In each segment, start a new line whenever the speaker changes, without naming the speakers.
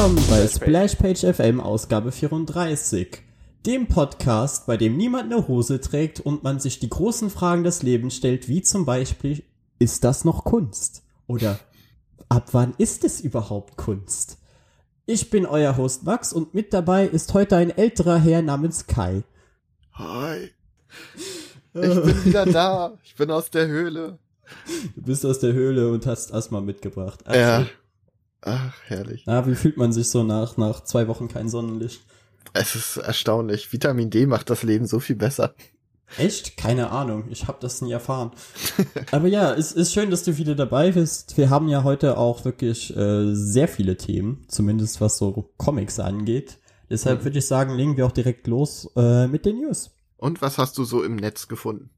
Willkommen bei Splashpage FM Ausgabe 34, dem Podcast, bei dem niemand eine Hose trägt und man sich die großen Fragen des Lebens stellt, wie zum Beispiel, ist das noch Kunst? Oder ab wann ist es überhaupt Kunst? Ich bin euer Host Max und mit dabei ist heute ein älterer Herr namens Kai.
Hi. Ich bin wieder da. Ich bin aus der Höhle.
Du bist aus der Höhle und hast Asthma mitgebracht.
Ach, ja. Ach, herrlich.
Ah, wie fühlt man sich so nach, nach zwei Wochen kein Sonnenlicht?
Es ist erstaunlich. Vitamin D macht das Leben so viel besser.
Echt? Keine Ahnung. Ich habe das nie erfahren. Aber ja, es ist schön, dass du wieder dabei bist. Wir haben ja heute auch wirklich äh, sehr viele Themen, zumindest was so Comics angeht. Deshalb mhm. würde ich sagen, legen wir auch direkt los äh, mit den News.
Und was hast du so im Netz gefunden?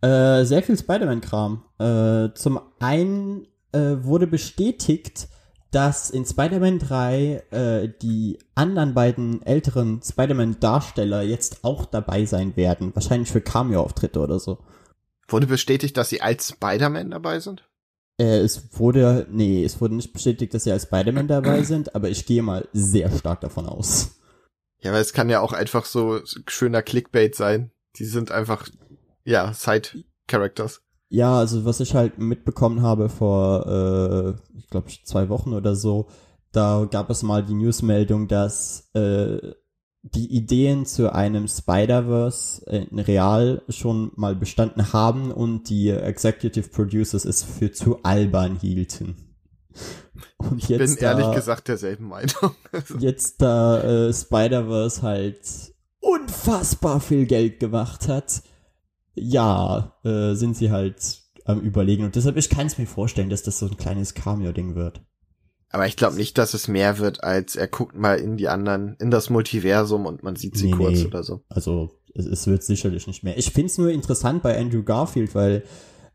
Äh, sehr viel Spider-Man-Kram. Äh, zum einen äh, wurde bestätigt, dass in Spider-Man 3 äh, die anderen beiden älteren Spider-Man-Darsteller jetzt auch dabei sein werden. Wahrscheinlich für Cameo-Auftritte oder so.
Wurde bestätigt, dass sie als Spider-Man dabei sind?
Äh, es wurde, nee, es wurde nicht bestätigt, dass sie als Spider-Man dabei sind, aber ich gehe mal sehr stark davon aus.
Ja, weil es kann ja auch einfach so schöner Clickbait sein. Die sind einfach, ja, Side-Characters.
Ja, also was ich halt mitbekommen habe vor, äh, ich glaube, zwei Wochen oder so, da gab es mal die Newsmeldung, dass äh, die Ideen zu einem Spider-Verse in Real schon mal bestanden haben und die Executive Producers es für zu albern hielten.
Und ich bin da, ehrlich gesagt derselben Meinung.
jetzt da äh, Spider-Verse halt unfassbar viel Geld gemacht hat, ja, äh, sind sie halt am überlegen. Und deshalb, ich kann es mir vorstellen, dass das so ein kleines Cameo-Ding wird.
Aber ich glaube nicht, dass es mehr wird, als er guckt mal in die anderen, in das Multiversum und man sieht sie nee, kurz nee. oder so.
Also es, es wird sicherlich nicht mehr. Ich find's nur interessant bei Andrew Garfield, weil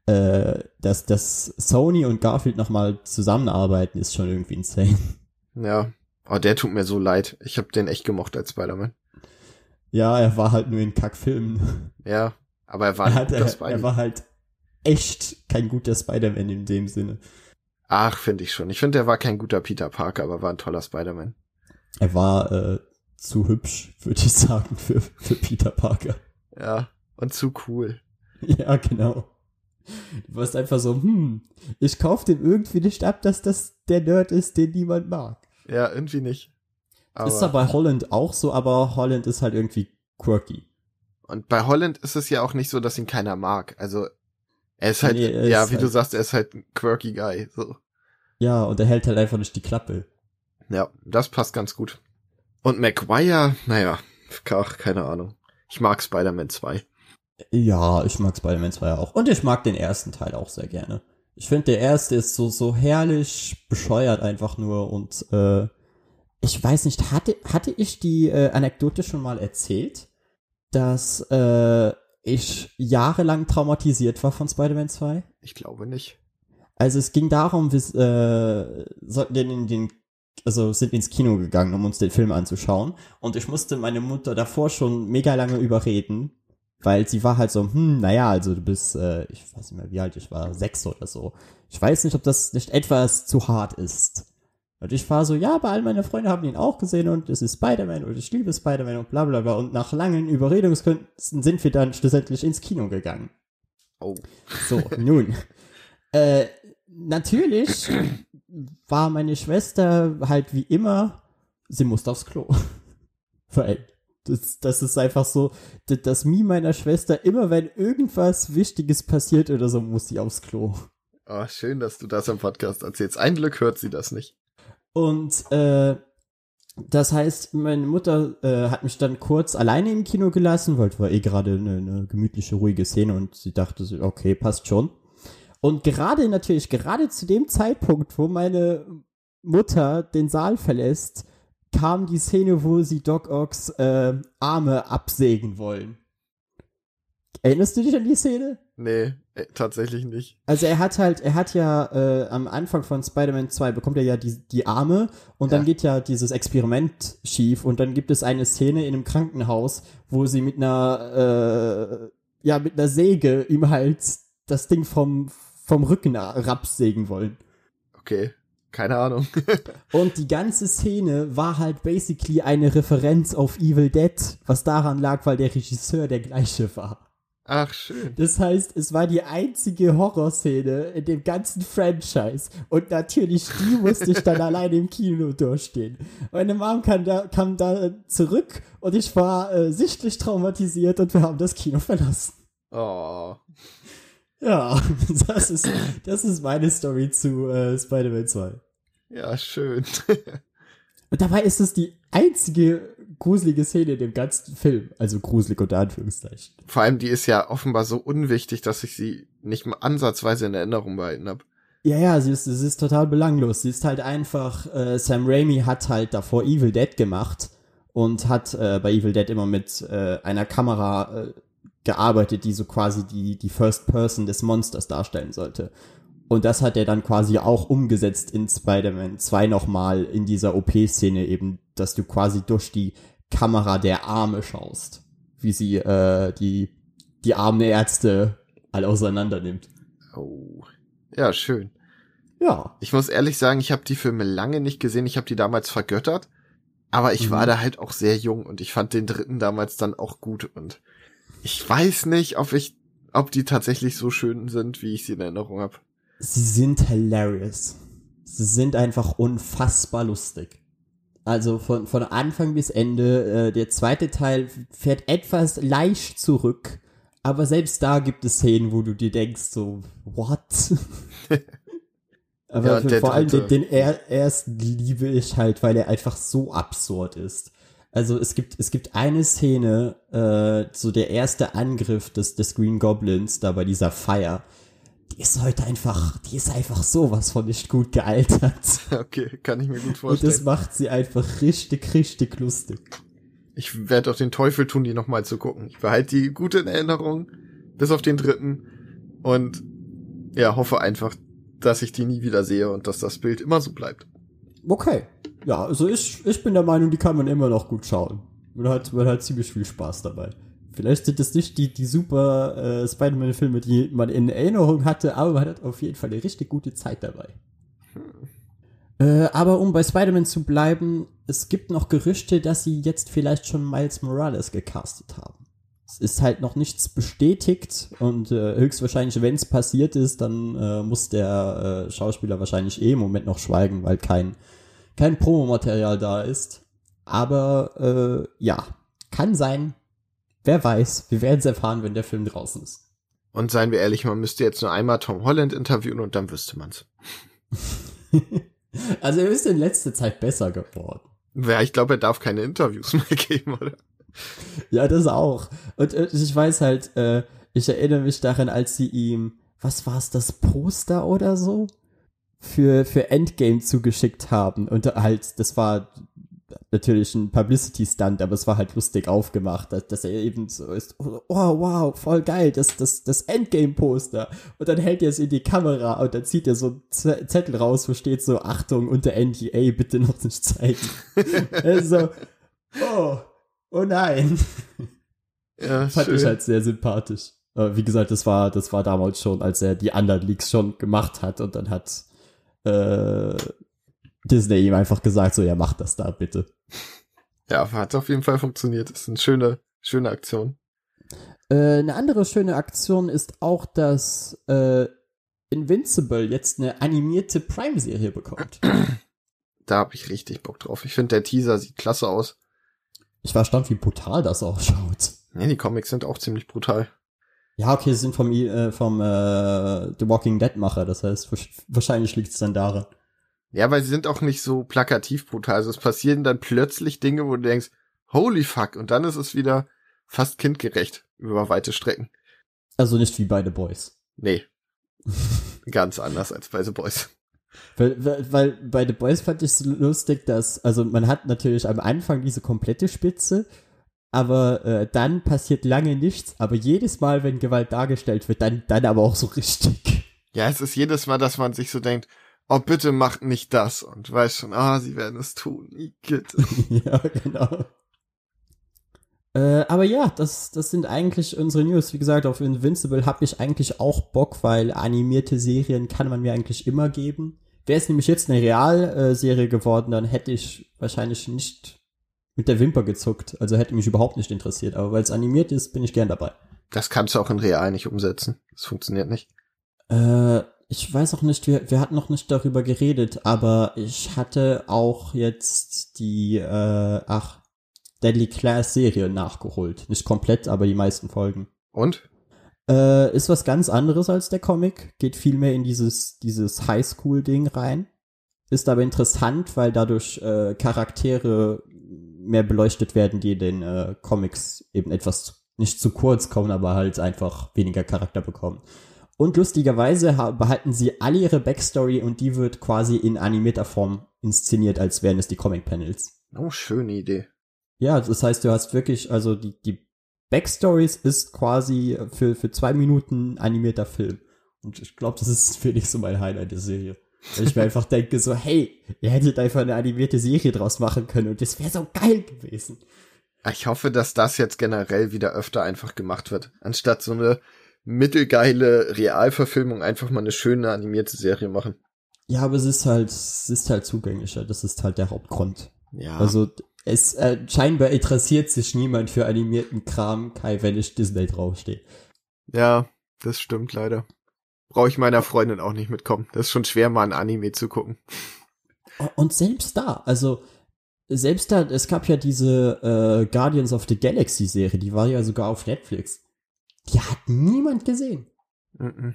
äh, dass, dass Sony und Garfield nochmal zusammenarbeiten, ist schon irgendwie insane.
Ja, aber oh, der tut mir so leid. Ich habe den echt gemocht als Spider-Man.
Ja, er war halt nur in Kackfilmen.
Ja, aber er war er,
hat, er, er war halt echt kein guter Spider-Man in dem Sinne.
Ach, finde ich schon. Ich finde, er war kein guter Peter Parker, aber war ein toller Spider-Man.
Er war äh, zu hübsch, würde ich sagen, für, für Peter Parker.
Ja, und zu cool.
Ja, genau. Du warst einfach so, hm, ich kauf dem irgendwie nicht ab, dass das der Nerd ist, den niemand mag.
Ja, irgendwie nicht.
Aber ist da bei Holland auch so, aber Holland ist halt irgendwie quirky.
Und bei Holland ist es ja auch nicht so, dass ihn keiner mag. Also er ist halt, nee, er ja, ist wie halt du sagst, er ist halt ein quirky Guy. So.
Ja, und er hält halt einfach nicht die Klappe.
Ja, das passt ganz gut. Und McGuire, naja, ach, keine Ahnung. Ich mag Spider-Man 2.
Ja, ich mag Spider-Man 2 auch. Und ich mag den ersten Teil auch sehr gerne. Ich finde, der erste ist so, so herrlich bescheuert einfach nur und äh, ich weiß nicht, hatte, hatte ich die äh, Anekdote schon mal erzählt, dass äh, ich jahrelang traumatisiert war von Spider-Man 2?
Ich glaube nicht.
Also es ging darum, wir äh, sollten den den also sind ins Kino gegangen, um uns den Film anzuschauen. Und ich musste meine Mutter davor schon mega lange überreden, weil sie war halt so, hm, naja, also du bist, äh, ich weiß nicht mehr, wie alt ich war, sechs oder so. Ich weiß nicht, ob das nicht etwas zu hart ist. Und ich war so, ja, aber all meine Freunde haben ihn auch gesehen und es ist Spider-Man und ich liebe Spider-Man und bla bla bla. Und nach langen Überredungskünsten sind wir dann schlussendlich ins Kino gegangen.
Oh.
So, nun. äh, natürlich war meine Schwester halt wie immer, sie musste aufs Klo. Weil das, das ist einfach so, das, das Mie meiner Schwester, immer wenn irgendwas Wichtiges passiert oder so, muss sie aufs Klo.
Oh, schön, dass du das im Podcast erzählst. Ein Glück hört sie das nicht.
Und äh, das heißt, meine Mutter äh, hat mich dann kurz alleine im Kino gelassen, weil es war eh gerade eine, eine gemütliche, ruhige Szene und sie dachte, okay, passt schon. Und gerade natürlich, gerade zu dem Zeitpunkt, wo meine Mutter den Saal verlässt, kam die Szene, wo sie Doc Ocks äh, Arme absägen wollen. Erinnerst du dich an die Szene?
Nee, äh, tatsächlich nicht.
Also er hat halt, er hat ja äh, am Anfang von Spider-Man 2 bekommt er ja die, die Arme und ja. dann geht ja dieses Experiment schief und dann gibt es eine Szene in einem Krankenhaus, wo sie mit einer, äh, ja, mit einer Säge ihm halt das Ding vom, vom Rücken rapsägen wollen.
Okay. keine Ahnung.
und die ganze Szene war halt basically eine Referenz auf Evil Dead, was daran lag, weil der Regisseur der gleiche war.
Ach, schön.
Das heißt, es war die einzige Horrorszene in dem ganzen Franchise. Und natürlich, die musste ich dann alleine im Kino durchstehen. Meine Mom kam da, kam da zurück und ich war äh, sichtlich traumatisiert und wir haben das Kino verlassen.
Oh.
Ja, das ist, das ist meine Story zu äh, Spider-Man 2.
Ja, schön.
und dabei ist es die einzige gruselige Szene in dem ganzen Film. Also gruselig unter Anführungszeichen.
Vor allem, die ist ja offenbar so unwichtig, dass ich sie nicht mal ansatzweise in Erinnerung behalten habe.
Ja, ja, sie ist, sie ist total belanglos. Sie ist halt einfach, äh, Sam Raimi hat halt davor Evil Dead gemacht und hat äh, bei Evil Dead immer mit äh, einer Kamera äh, gearbeitet, die so quasi die, die First Person des Monsters darstellen sollte. Und das hat er dann quasi auch umgesetzt in Spider-Man 2 nochmal in dieser OP-Szene eben, dass du quasi durch die Kamera der Arme schaust, wie sie äh, die, die armen Ärzte all auseinander nimmt.
Oh. Ja, schön.
Ja.
Ich muss ehrlich sagen, ich habe die Filme lange nicht gesehen. Ich habe die damals vergöttert. Aber ich mhm. war da halt auch sehr jung und ich fand den dritten damals dann auch gut. Und ich weiß nicht, ob ich, ob die tatsächlich so schön sind, wie ich sie in Erinnerung habe.
Sie sind hilarious. Sie sind einfach unfassbar lustig. Also von, von Anfang bis Ende. Äh, der zweite Teil fährt etwas leicht zurück. Aber selbst da gibt es Szenen, wo du dir denkst, so, what? aber ja, vor allem den, den er, ersten liebe ich halt, weil er einfach so absurd ist. Also es gibt, es gibt eine Szene, äh, so der erste Angriff des, des Green Goblins da bei dieser Feier die ist heute einfach, die ist einfach sowas von nicht gut gealtert.
Okay, kann ich mir gut vorstellen.
Und das macht sie einfach richtig, richtig lustig.
Ich werde auch den Teufel tun, die nochmal zu gucken. Ich behalte die gute in Erinnerung, bis auf den dritten. Und ja, hoffe einfach, dass ich die nie wieder sehe und dass das Bild immer so bleibt.
Okay. Ja, also ich, ich bin der Meinung, die kann man immer noch gut schauen. Man hat, man hat ziemlich viel Spaß dabei. Vielleicht sind es nicht die, die super äh, Spider-Man-Filme, die man in Erinnerung hatte, aber man hat auf jeden Fall eine richtig gute Zeit dabei. Hm. Äh, aber um bei Spider-Man zu bleiben, es gibt noch Gerüchte, dass sie jetzt vielleicht schon Miles Morales gecastet haben. Es ist halt noch nichts bestätigt und äh, höchstwahrscheinlich, wenn es passiert ist, dann äh, muss der äh, Schauspieler wahrscheinlich eh im Moment noch schweigen, weil kein, kein Promomaterial da ist. Aber äh, ja, kann sein, Wer weiß, wir werden es erfahren, wenn der Film draußen ist.
Und seien wir ehrlich, man müsste jetzt nur einmal Tom Holland interviewen und dann wüsste man's.
also er ist in letzter Zeit besser geworden.
Ja, ich glaube, er darf keine Interviews mehr geben, oder?
Ja, das auch. Und ich weiß halt, äh, ich erinnere mich daran, als sie ihm, was war es, das Poster oder so? Für, für Endgame zugeschickt haben. Und halt, das war natürlich ein Publicity-Stunt, aber es war halt lustig aufgemacht, dass, dass er eben so ist, oh wow, voll geil, das, das, das Endgame-Poster. Und dann hält er es in die Kamera und dann zieht er so einen Zettel raus, wo steht so, Achtung, unter NDA bitte noch nicht zeigen. also, oh, oh nein. Ja, Fand schön. ich halt sehr sympathisch. Aber wie gesagt, das war, das war damals schon, als er die anderen Leaks schon gemacht hat und dann hat äh, Disney ihm einfach gesagt, so, ja, mach das da bitte.
Ja, hat auf jeden Fall funktioniert. Das ist eine schöne, schöne Aktion.
Äh, eine andere schöne Aktion ist auch, dass äh, Invincible jetzt eine animierte Prime-Serie bekommt.
Da habe ich richtig Bock drauf. Ich finde, der Teaser sieht klasse aus.
Ich war erstaunt, wie brutal das ausschaut.
Nee, die Comics sind auch ziemlich brutal.
Ja, okay, sie sind vom, äh, vom äh, The Walking Dead Macher, das heißt, wahrscheinlich liegt es dann daran.
Ja, weil sie sind auch nicht so plakativ brutal. Also es passieren dann plötzlich Dinge, wo du denkst, holy fuck, und dann ist es wieder fast kindgerecht über weite Strecken.
Also nicht wie bei The Boys.
Nee. Ganz anders als bei The Boys.
Weil, weil, weil bei The Boys fand ich es lustig, dass, also man hat natürlich am Anfang diese komplette Spitze, aber äh, dann passiert lange nichts, aber jedes Mal, wenn Gewalt dargestellt wird, dann, dann aber auch so richtig.
Ja, es ist jedes Mal, dass man sich so denkt, oh bitte macht nicht das und weiß schon, ah, sie werden es tun. Bitte.
ja, genau. Äh, aber ja, das, das sind eigentlich unsere News. Wie gesagt, auf Invincible habe ich eigentlich auch Bock, weil animierte Serien kann man mir eigentlich immer geben. Wäre es nämlich jetzt eine Realserie geworden, dann hätte ich wahrscheinlich nicht mit der Wimper gezuckt. Also hätte mich überhaupt nicht interessiert. Aber weil es animiert ist, bin ich gern dabei.
Das kannst du auch in real nicht umsetzen. Das funktioniert nicht.
Äh, ich weiß auch nicht, wir, wir hatten noch nicht darüber geredet, aber ich hatte auch jetzt die, äh, ach, Deadly Class Serie nachgeholt. Nicht komplett, aber die meisten Folgen.
Und?
Äh, ist was ganz anderes als der Comic, geht viel mehr in dieses, dieses Highschool-Ding rein. Ist aber interessant, weil dadurch äh, Charaktere mehr beleuchtet werden, die in den äh, Comics eben etwas nicht zu kurz kommen, aber halt einfach weniger Charakter bekommen. Und lustigerweise behalten sie alle ihre Backstory und die wird quasi in animierter Form inszeniert, als wären es die Comic-Panels.
Oh, schöne Idee.
Ja, das heißt, du hast wirklich, also die, die Backstories ist quasi für, für zwei Minuten animierter Film. Und ich glaube, das ist für dich so mein Highlight der Serie. Weil ich mir einfach denke so, hey, ihr hättet einfach eine animierte Serie draus machen können und das wäre so geil gewesen.
Ich hoffe, dass das jetzt generell wieder öfter einfach gemacht wird. Anstatt so eine mittelgeile Realverfilmung einfach mal eine schöne animierte Serie machen.
Ja, aber es ist halt, es ist halt zugänglicher. Das ist halt der Hauptgrund.
Ja.
Also es äh, scheinbar interessiert sich niemand für animierten Kram, Kai, wenn ich Disney draufstehe.
Ja, das stimmt leider. Brauche ich meiner Freundin auch nicht mitkommen. Das ist schon schwer, mal ein Anime zu gucken.
Und selbst da, also selbst da, es gab ja diese äh, Guardians of the Galaxy Serie, die war ja sogar auf Netflix. Die hat niemand gesehen.
-mm.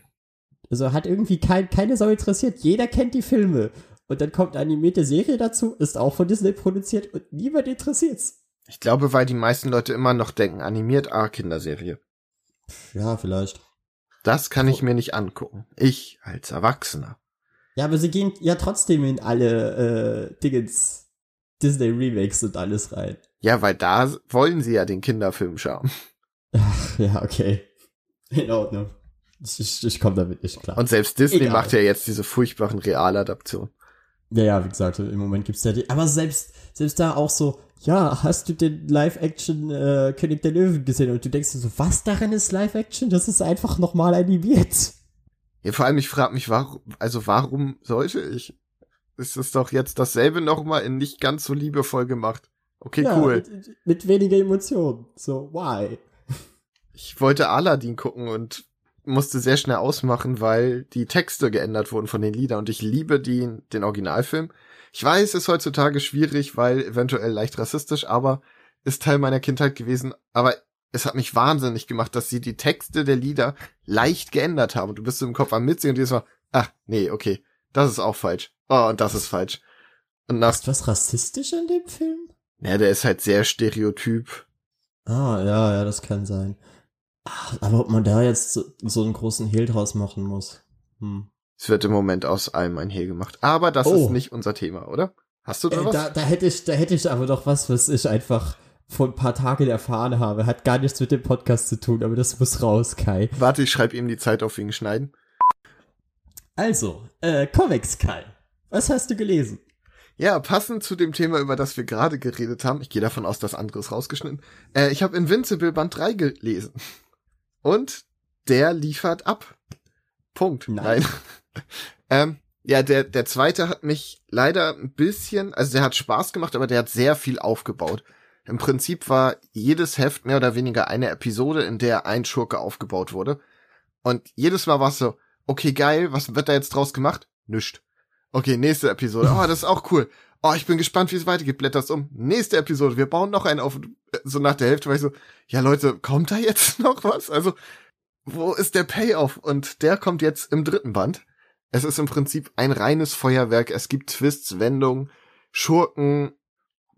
Also hat irgendwie kein, keine Sau interessiert. Jeder kennt die Filme. Und dann kommt eine animierte Serie dazu, ist auch von Disney produziert und niemand interessiert's.
Ich glaube, weil die meisten Leute immer noch denken, animiert, ah, Kinderserie.
Ja, vielleicht.
Das kann ich mir nicht angucken. Ich als Erwachsener.
Ja, aber sie gehen ja trotzdem in alle äh, Dingens, Disney Remakes und alles rein.
Ja, weil da wollen sie ja den Kinderfilm schauen.
Ach, ja, okay. In Ordnung. Ich, ich komme damit nicht klar.
Und selbst Disney
Egal.
macht ja jetzt diese furchtbaren Realadaptionen.
Ja, ja, wie gesagt, im Moment gibt's ja die. Aber selbst, selbst da auch so, ja, hast du den Live-Action äh, König der Löwen gesehen? Und du denkst dir so, was darin ist Live-Action? Das ist einfach nochmal animiert.
Ja, vor allem, ich frage mich, warum, also warum sollte ich? Ist es doch jetzt dasselbe nochmal in nicht ganz so liebevoll gemacht. Okay,
ja,
cool.
Mit, mit weniger Emotionen. So, why?
Ich wollte Aladdin gucken und musste sehr schnell ausmachen, weil die Texte geändert wurden von den Liedern und ich liebe die, den Originalfilm. Ich weiß, es ist heutzutage schwierig, weil eventuell leicht rassistisch, aber ist Teil meiner Kindheit gewesen. Aber es hat mich wahnsinnig gemacht, dass sie die Texte der Lieder leicht geändert haben. Du bist so im Kopf am Mitsingen und dir so, ach, nee, okay, das ist auch falsch. Oh, und das ist falsch. Und nach,
Ist was rassistisch an dem Film?
ja, der ist halt sehr stereotyp.
Ah, ja, ja, das kann sein. Ach, aber ob man da jetzt so, so einen großen Hehl draus machen muss. Hm.
Es wird im Moment aus allem ein Hehl gemacht. Aber das
Oh.
ist nicht unser Thema, oder? Hast du da
Äh,
was?
da, da hätte ich, da hätte ich aber doch was, was ich einfach vor ein paar Tagen erfahren habe. Hat gar nichts mit dem Podcast zu tun, aber das muss raus, Kai.
Warte, ich schreibe ihm die Zeit auf wegen Schneiden.
Also, äh, Comics, Kai. Was hast du gelesen?
Ja, passend zu dem Thema, über das wir gerade geredet haben, ich gehe davon aus, dass anderes rausgeschnitten, äh, ich habe Invincible Band 3 gelesen. Und der liefert ab. Punkt.
Nein.
Nein. ähm, ja, der, der zweite hat mich leider ein bisschen, also der hat Spaß gemacht, aber der hat sehr viel aufgebaut. Im Prinzip war jedes Heft mehr oder weniger eine Episode, in der ein Schurke aufgebaut wurde. Und jedes Mal war es so, okay, geil, was wird da jetzt draus gemacht? Nischt. Okay, nächste Episode. Oh, das ist auch cool. Oh, ich bin gespannt, wie es weitergeht. Blätterst um. Nächste Episode. Wir bauen noch einen auf. So nach der Hälfte war ich so, ja Leute, kommt da jetzt noch was? Also, wo ist der Payoff? Und der kommt jetzt im dritten Band. Es ist im Prinzip ein reines Feuerwerk. Es gibt Twists, Wendungen, Schurken,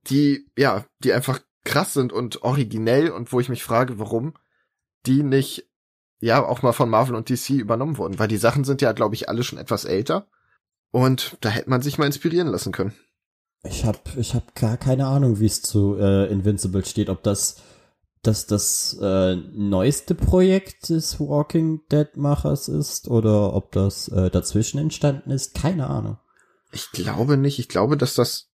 die, ja, die einfach krass sind und originell und wo ich mich frage, warum die nicht, ja, auch mal von Marvel und DC übernommen wurden. Weil die Sachen sind ja, glaube ich, alle schon etwas älter. Und da hätte man sich mal inspirieren lassen können.
Ich hab, ich hab gar keine Ahnung, wie es zu äh, Invincible steht. Ob das, das das äh, neueste Projekt des Walking Dead Machers ist oder ob das äh, dazwischen entstanden ist. Keine Ahnung.
Ich glaube nicht. Ich glaube, dass das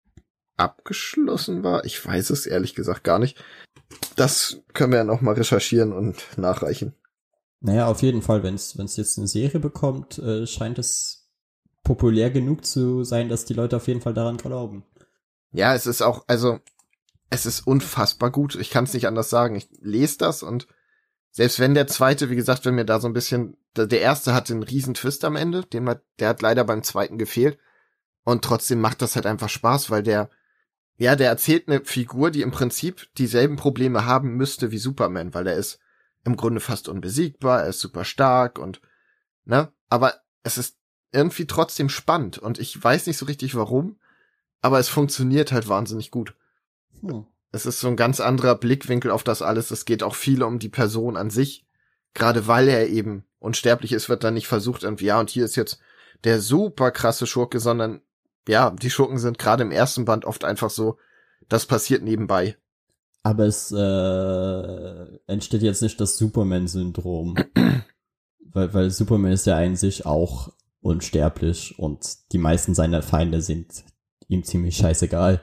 abgeschlossen war. Ich weiß es ehrlich gesagt gar nicht. Das können wir ja noch mal recherchieren und nachreichen.
Naja, auf jeden Fall, wenn es jetzt eine Serie bekommt, äh, scheint es populär genug zu sein, dass die Leute auf jeden Fall daran glauben.
Ja, es ist auch, also, es ist unfassbar gut. Ich kann es nicht anders sagen. Ich lese das und selbst wenn der zweite, wie gesagt, wenn mir da so ein bisschen, der erste hat den riesen Twist am Ende, den man, der hat leider beim zweiten gefehlt. Und trotzdem macht das halt einfach Spaß, weil der, ja, der erzählt eine Figur, die im Prinzip dieselben Probleme haben müsste wie Superman, weil er ist im Grunde fast unbesiegbar, er ist super stark und, ne, aber es ist irgendwie trotzdem spannend und ich weiß nicht so richtig warum, aber es funktioniert halt wahnsinnig gut. Hm. Es ist so ein ganz anderer Blickwinkel auf das alles. Es geht auch viel um die Person an sich. Gerade weil er eben unsterblich ist, wird dann nicht versucht, irgendwie, ja, und hier ist jetzt der super krasse Schurke, sondern ja, die Schurken sind gerade im ersten Band oft einfach so, das passiert nebenbei.
Aber es äh, entsteht jetzt nicht das Superman-Syndrom. weil, weil Superman ist ja eigentlich auch unsterblich und die meisten seiner Feinde sind ihm ziemlich scheißegal.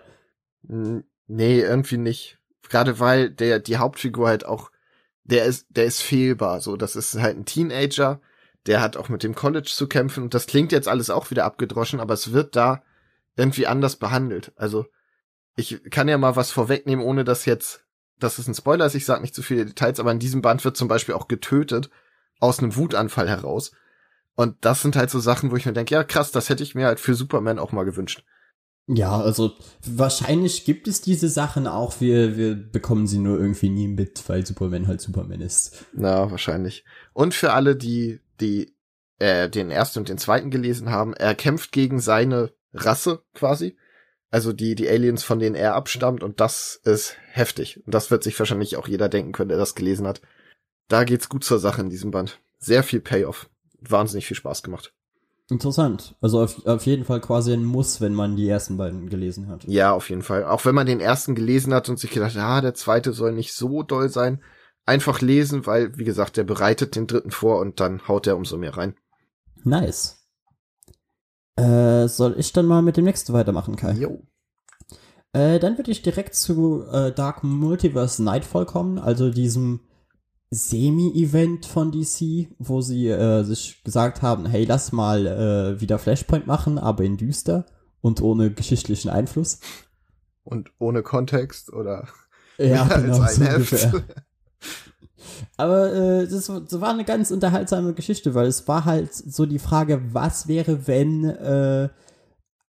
Nee, irgendwie nicht. Gerade weil der, die Hauptfigur halt auch, der ist, der ist fehlbar. So, das ist halt ein Teenager, der hat auch mit dem College zu kämpfen und das klingt jetzt alles auch wieder abgedroschen, aber es wird da irgendwie anders behandelt. Also, ich kann ja mal was vorwegnehmen, ohne dass jetzt, das ist ein Spoiler ist, ich sag nicht zu viele Details, aber in diesem Band wird zum Beispiel auch getötet aus einem Wutanfall heraus. Und das sind halt so Sachen, wo ich mir denke, ja krass, das hätte ich mir halt für Superman auch mal gewünscht.
Ja, also wahrscheinlich gibt es diese Sachen auch, wir, wir bekommen sie nur irgendwie nie mit, weil Superman halt Superman ist.
Na, wahrscheinlich. Und für alle, die, die äh, den ersten und den zweiten gelesen haben, er kämpft gegen seine Rasse quasi. Also die, die Aliens, von denen er abstammt, und das ist heftig. Und das wird sich wahrscheinlich auch jeder denken können, der das gelesen hat. Da geht's gut zur Sache in diesem Band. Sehr viel Payoff. Wahnsinnig viel Spaß gemacht.
Interessant. Also auf, auf jeden Fall quasi ein Muss, wenn man die ersten beiden gelesen hat.
Ja, auf jeden Fall. Auch wenn man den ersten gelesen hat und sich gedacht, ja, der zweite soll nicht so doll sein. Einfach lesen, weil, wie gesagt, der bereitet den dritten vor und dann haut er umso mehr rein.
Nice. Äh, soll ich dann mal mit dem nächsten weitermachen, Kai? Jo. Äh, dann würde ich direkt zu äh, Dark Multiverse Nightfall kommen, also diesem Semi-Event von DC, wo sie äh, sich gesagt haben, hey, lass mal äh, wieder Flashpoint machen, aber in düster und ohne geschichtlichen Einfluss.
Und ohne Kontext oder
ja, genau, als ein so Aber äh, das, das war eine ganz unterhaltsame Geschichte, weil es war halt so die Frage, was wäre, wenn äh,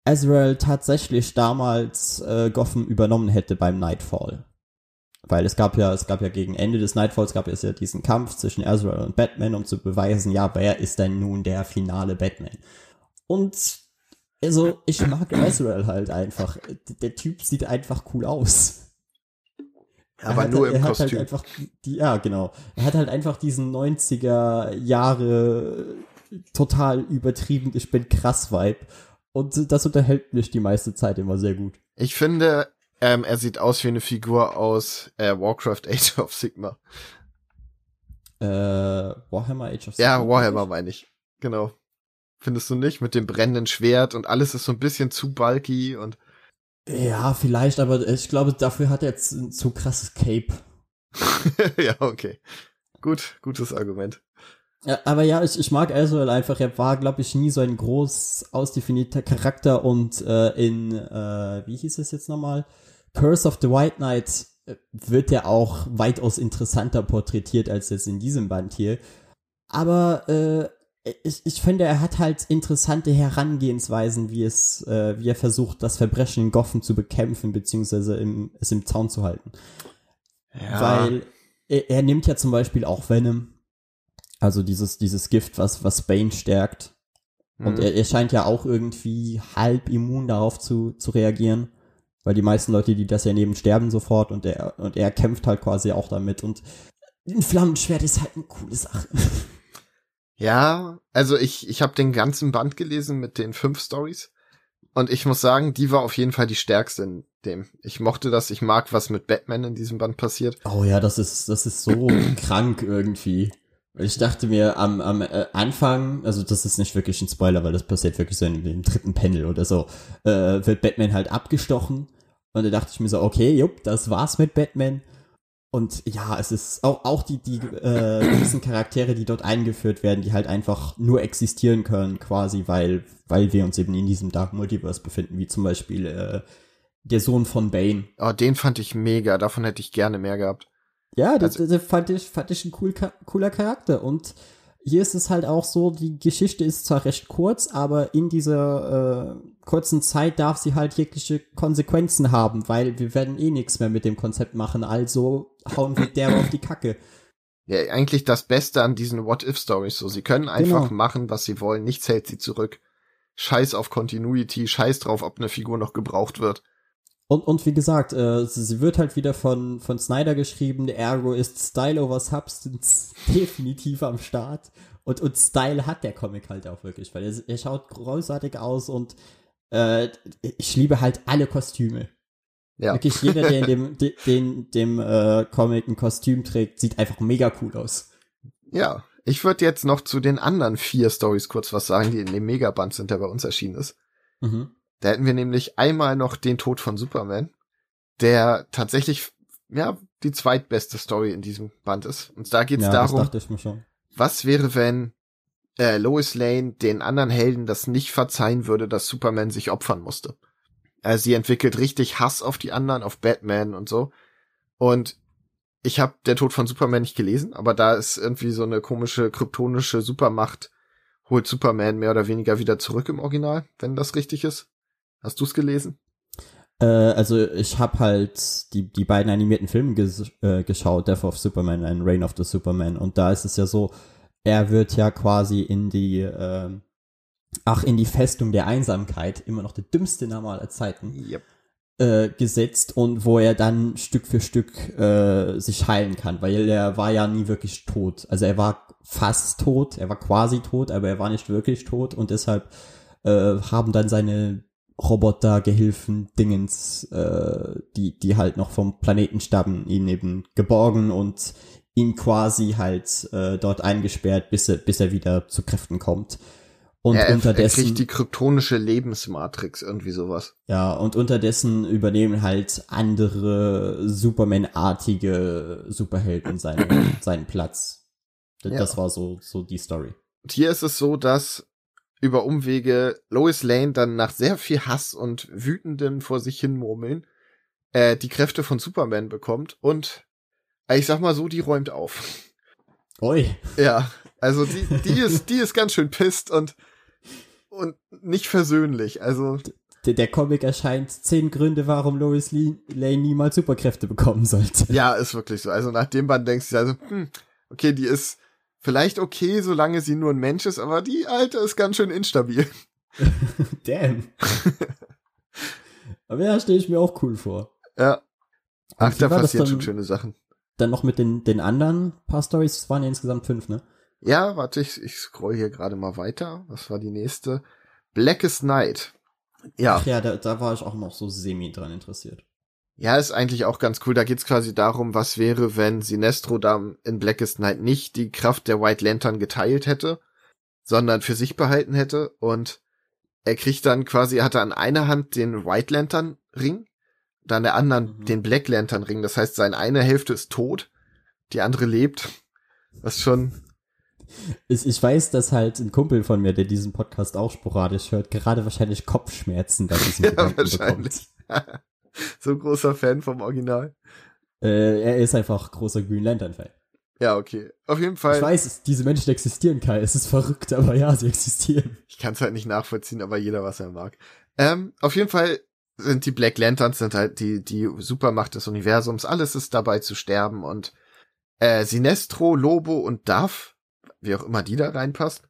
Azrael tatsächlich damals äh, Gotham übernommen hätte beim Nightfall. Weil es gab ja, es gab ja gegen Ende des Nightfalls gab es ja diesen Kampf zwischen Azrael und Batman, um zu beweisen, ja, wer ist denn nun der finale Batman? Und also, ich mag Azrael halt einfach. Der Typ sieht einfach cool aus.
Aber hat, nur im
er
Kostüm.
Hat halt einfach die, ja, genau. Er hat halt einfach diesen 90er Jahre total übertrieben, ich bin krass Vibe. Und das unterhält mich die meiste Zeit immer sehr gut.
Ich finde, ähm, er sieht aus wie eine Figur aus äh, Warcraft Age of Sigma.
Äh, Warhammer Age of Sigma.
Ja, Warhammer meine ich. Genau. Findest du nicht? Mit dem brennenden Schwert und alles ist so ein bisschen zu bulky und.
Ja, vielleicht, aber ich glaube, dafür hat er jetzt ein zu krasses Cape.
ja, okay. Gut, gutes Argument.
Ja, aber ja, ich, ich mag Azrael einfach. Er war, glaube ich, nie so ein groß ausdefinierter Charakter und äh, in, äh, wie hieß es jetzt nochmal? Curse of the White Knight äh, wird er auch weitaus interessanter porträtiert als jetzt in diesem Band hier. Aber äh, ich, ich finde, er hat halt interessante Herangehensweisen, wie es, äh, wie er versucht, das Verbrechen in Gotham zu bekämpfen, beziehungsweise im, es im Zaun zu halten. Ja. Weil er, er nimmt ja zum Beispiel auch Venom, also dieses, dieses Gift, was, was Bane stärkt. Und mhm. er, er scheint ja auch irgendwie halb immun darauf zu, zu reagieren. Weil die meisten Leute, die das ja nehmen, sterben sofort und er, und er kämpft halt quasi auch damit. Und ein Flammenschwert ist halt eine coole Sache.
Ja, also ich, ich habe den ganzen Band gelesen mit den fünf Stories. Und ich muss sagen, die war auf jeden Fall die stärkste in dem. Ich mochte das, ich mag, was mit Batman in diesem Band passiert.
Oh ja, das ist, das ist so krank irgendwie. Ich dachte mir am, am äh, Anfang, also das ist nicht wirklich ein Spoiler, weil das passiert wirklich so in, im dritten Panel oder so, äh, wird Batman halt abgestochen. Und da dachte ich mir so, okay, jupp, das war's mit Batman. Und ja, es ist auch, auch die, die äh, gewissen Charaktere, die dort eingeführt werden, die halt einfach nur existieren können, quasi, weil, weil wir uns eben in diesem Dark Multiverse befinden, wie zum Beispiel äh, der Sohn von Bane.
Oh, den fand ich mega, davon hätte ich gerne mehr gehabt.
Ja, das, also, das fand ich, fand ich ein cool, cooler Charakter. Und hier ist es halt auch so, die Geschichte ist zwar recht kurz, aber in dieser äh, kurzen Zeit darf sie halt jegliche Konsequenzen haben, weil wir werden eh nichts mehr mit dem Konzept machen, also hauen wir der auf die Kacke.
Ja, eigentlich das Beste an diesen What-If-Stories so. Sie können einfach genau. machen, was sie wollen, nichts hält sie zurück. Scheiß auf Continuity, scheiß drauf, ob eine Figur noch gebraucht wird.
Und, und wie gesagt, äh, sie wird halt wieder von, von Snyder geschrieben, ergo ist Style over Substance definitiv am Start. Und, und Style hat der Comic halt auch wirklich, weil er, er schaut großartig aus und äh, ich liebe halt alle Kostüme. Ja. Wirklich jeder, der in dem, de, den, dem äh, Comic ein Kostüm trägt, sieht einfach mega cool aus.
Ja, ich würde jetzt noch zu den anderen vier Stories kurz was sagen, die in dem Megaband sind, der bei uns erschienen ist. Mhm. Da hätten wir nämlich einmal noch den Tod von Superman, der tatsächlich, ja, die zweitbeste Story in diesem Band ist. Und da geht es ja, darum, was wäre, wenn äh, Lois Lane den anderen Helden das nicht verzeihen würde, dass Superman sich opfern musste. Also sie entwickelt richtig Hass auf die anderen, auf Batman und so. Und ich habe der Tod von Superman nicht gelesen, aber da ist irgendwie so eine komische kryptonische Supermacht holt Superman mehr oder weniger wieder zurück im Original, wenn das richtig ist. Hast du es gelesen?
Äh, also ich habe halt die, die beiden animierten Filme ges äh, geschaut, Death of Superman und Reign of the Superman. Und da ist es ja so, er wird ja quasi in die, äh, ach, in die Festung der Einsamkeit, immer noch der dümmste Name aller Zeiten, yep. äh, gesetzt und wo er dann Stück für Stück äh, sich heilen kann, weil er war ja nie wirklich tot. Also er war fast tot, er war quasi tot, aber er war nicht wirklich tot und deshalb äh, haben dann seine Roboter, Gehilfen, Dingens, äh, die, die halt noch vom Planeten stammen, ihn eben geborgen und ihn quasi halt äh, dort eingesperrt, bis er, bis er wieder zu Kräften kommt.
Und er, unterdessen. Er kriegt die kryptonische Lebensmatrix, irgendwie sowas.
Ja, und unterdessen übernehmen halt andere Superman-artige Superhelden seinen, seinen Platz. Das ja. war so, so die Story.
Und hier ist es so, dass über Umwege Lois Lane dann nach sehr viel Hass und wütenden vor sich hin murmeln äh, die Kräfte von Superman bekommt und ich sag mal so, die räumt auf.
Oi.
Ja, also die, die ist, die ist ganz schön pisst und und nicht versöhnlich. Also
der, der Comic erscheint zehn Gründe, warum Lois Lane niemals Superkräfte bekommen sollte.
Ja, ist wirklich so. Also nach dem Band denkst du also, hm, okay, die ist vielleicht okay, solange sie nur ein Mensch ist, aber die alte ist ganz schön instabil.
Damn. aber ja, stelle ich mir auch cool vor.
Ja. Ach, da passieren schon schöne Sachen.
Dann noch mit den, den anderen paar Stories, es waren ja insgesamt fünf, ne?
Ja, warte, ich, ich scroll hier gerade mal weiter. Was war die nächste? Blackest Night.
Ja. Ach ja, da, da war ich auch noch so semi dran interessiert.
Ja, ist eigentlich auch ganz cool. Da geht's quasi darum, was wäre, wenn Sinestro da in Blackest Night nicht die Kraft der White Lantern geteilt hätte, sondern für sich behalten hätte und er kriegt dann quasi, er hatte an einer Hand den White Lantern Ring, dann der anderen mhm. den Black Lantern Ring. Das heißt, seine eine Hälfte ist tot, die andere lebt. Was schon.
Ich, ich weiß, dass halt ein Kumpel von mir, der diesen Podcast auch sporadisch hört, gerade wahrscheinlich Kopfschmerzen bei diesem ja, Gedanken wahrscheinlich. bekommt.
so großer Fan vom Original.
Äh, er ist einfach großer Green Lantern-Fan.
Ja, okay. Auf jeden Fall.
Ich weiß, diese Menschen existieren, Kai. Es ist verrückt, aber ja, sie existieren.
Ich kann es halt nicht nachvollziehen, aber jeder, was er mag. Ähm, auf jeden Fall sind die Black Lanterns sind halt die, die Supermacht des Universums. Alles ist dabei zu sterben und äh, Sinestro, Lobo und Duff, wie auch immer die da reinpasst,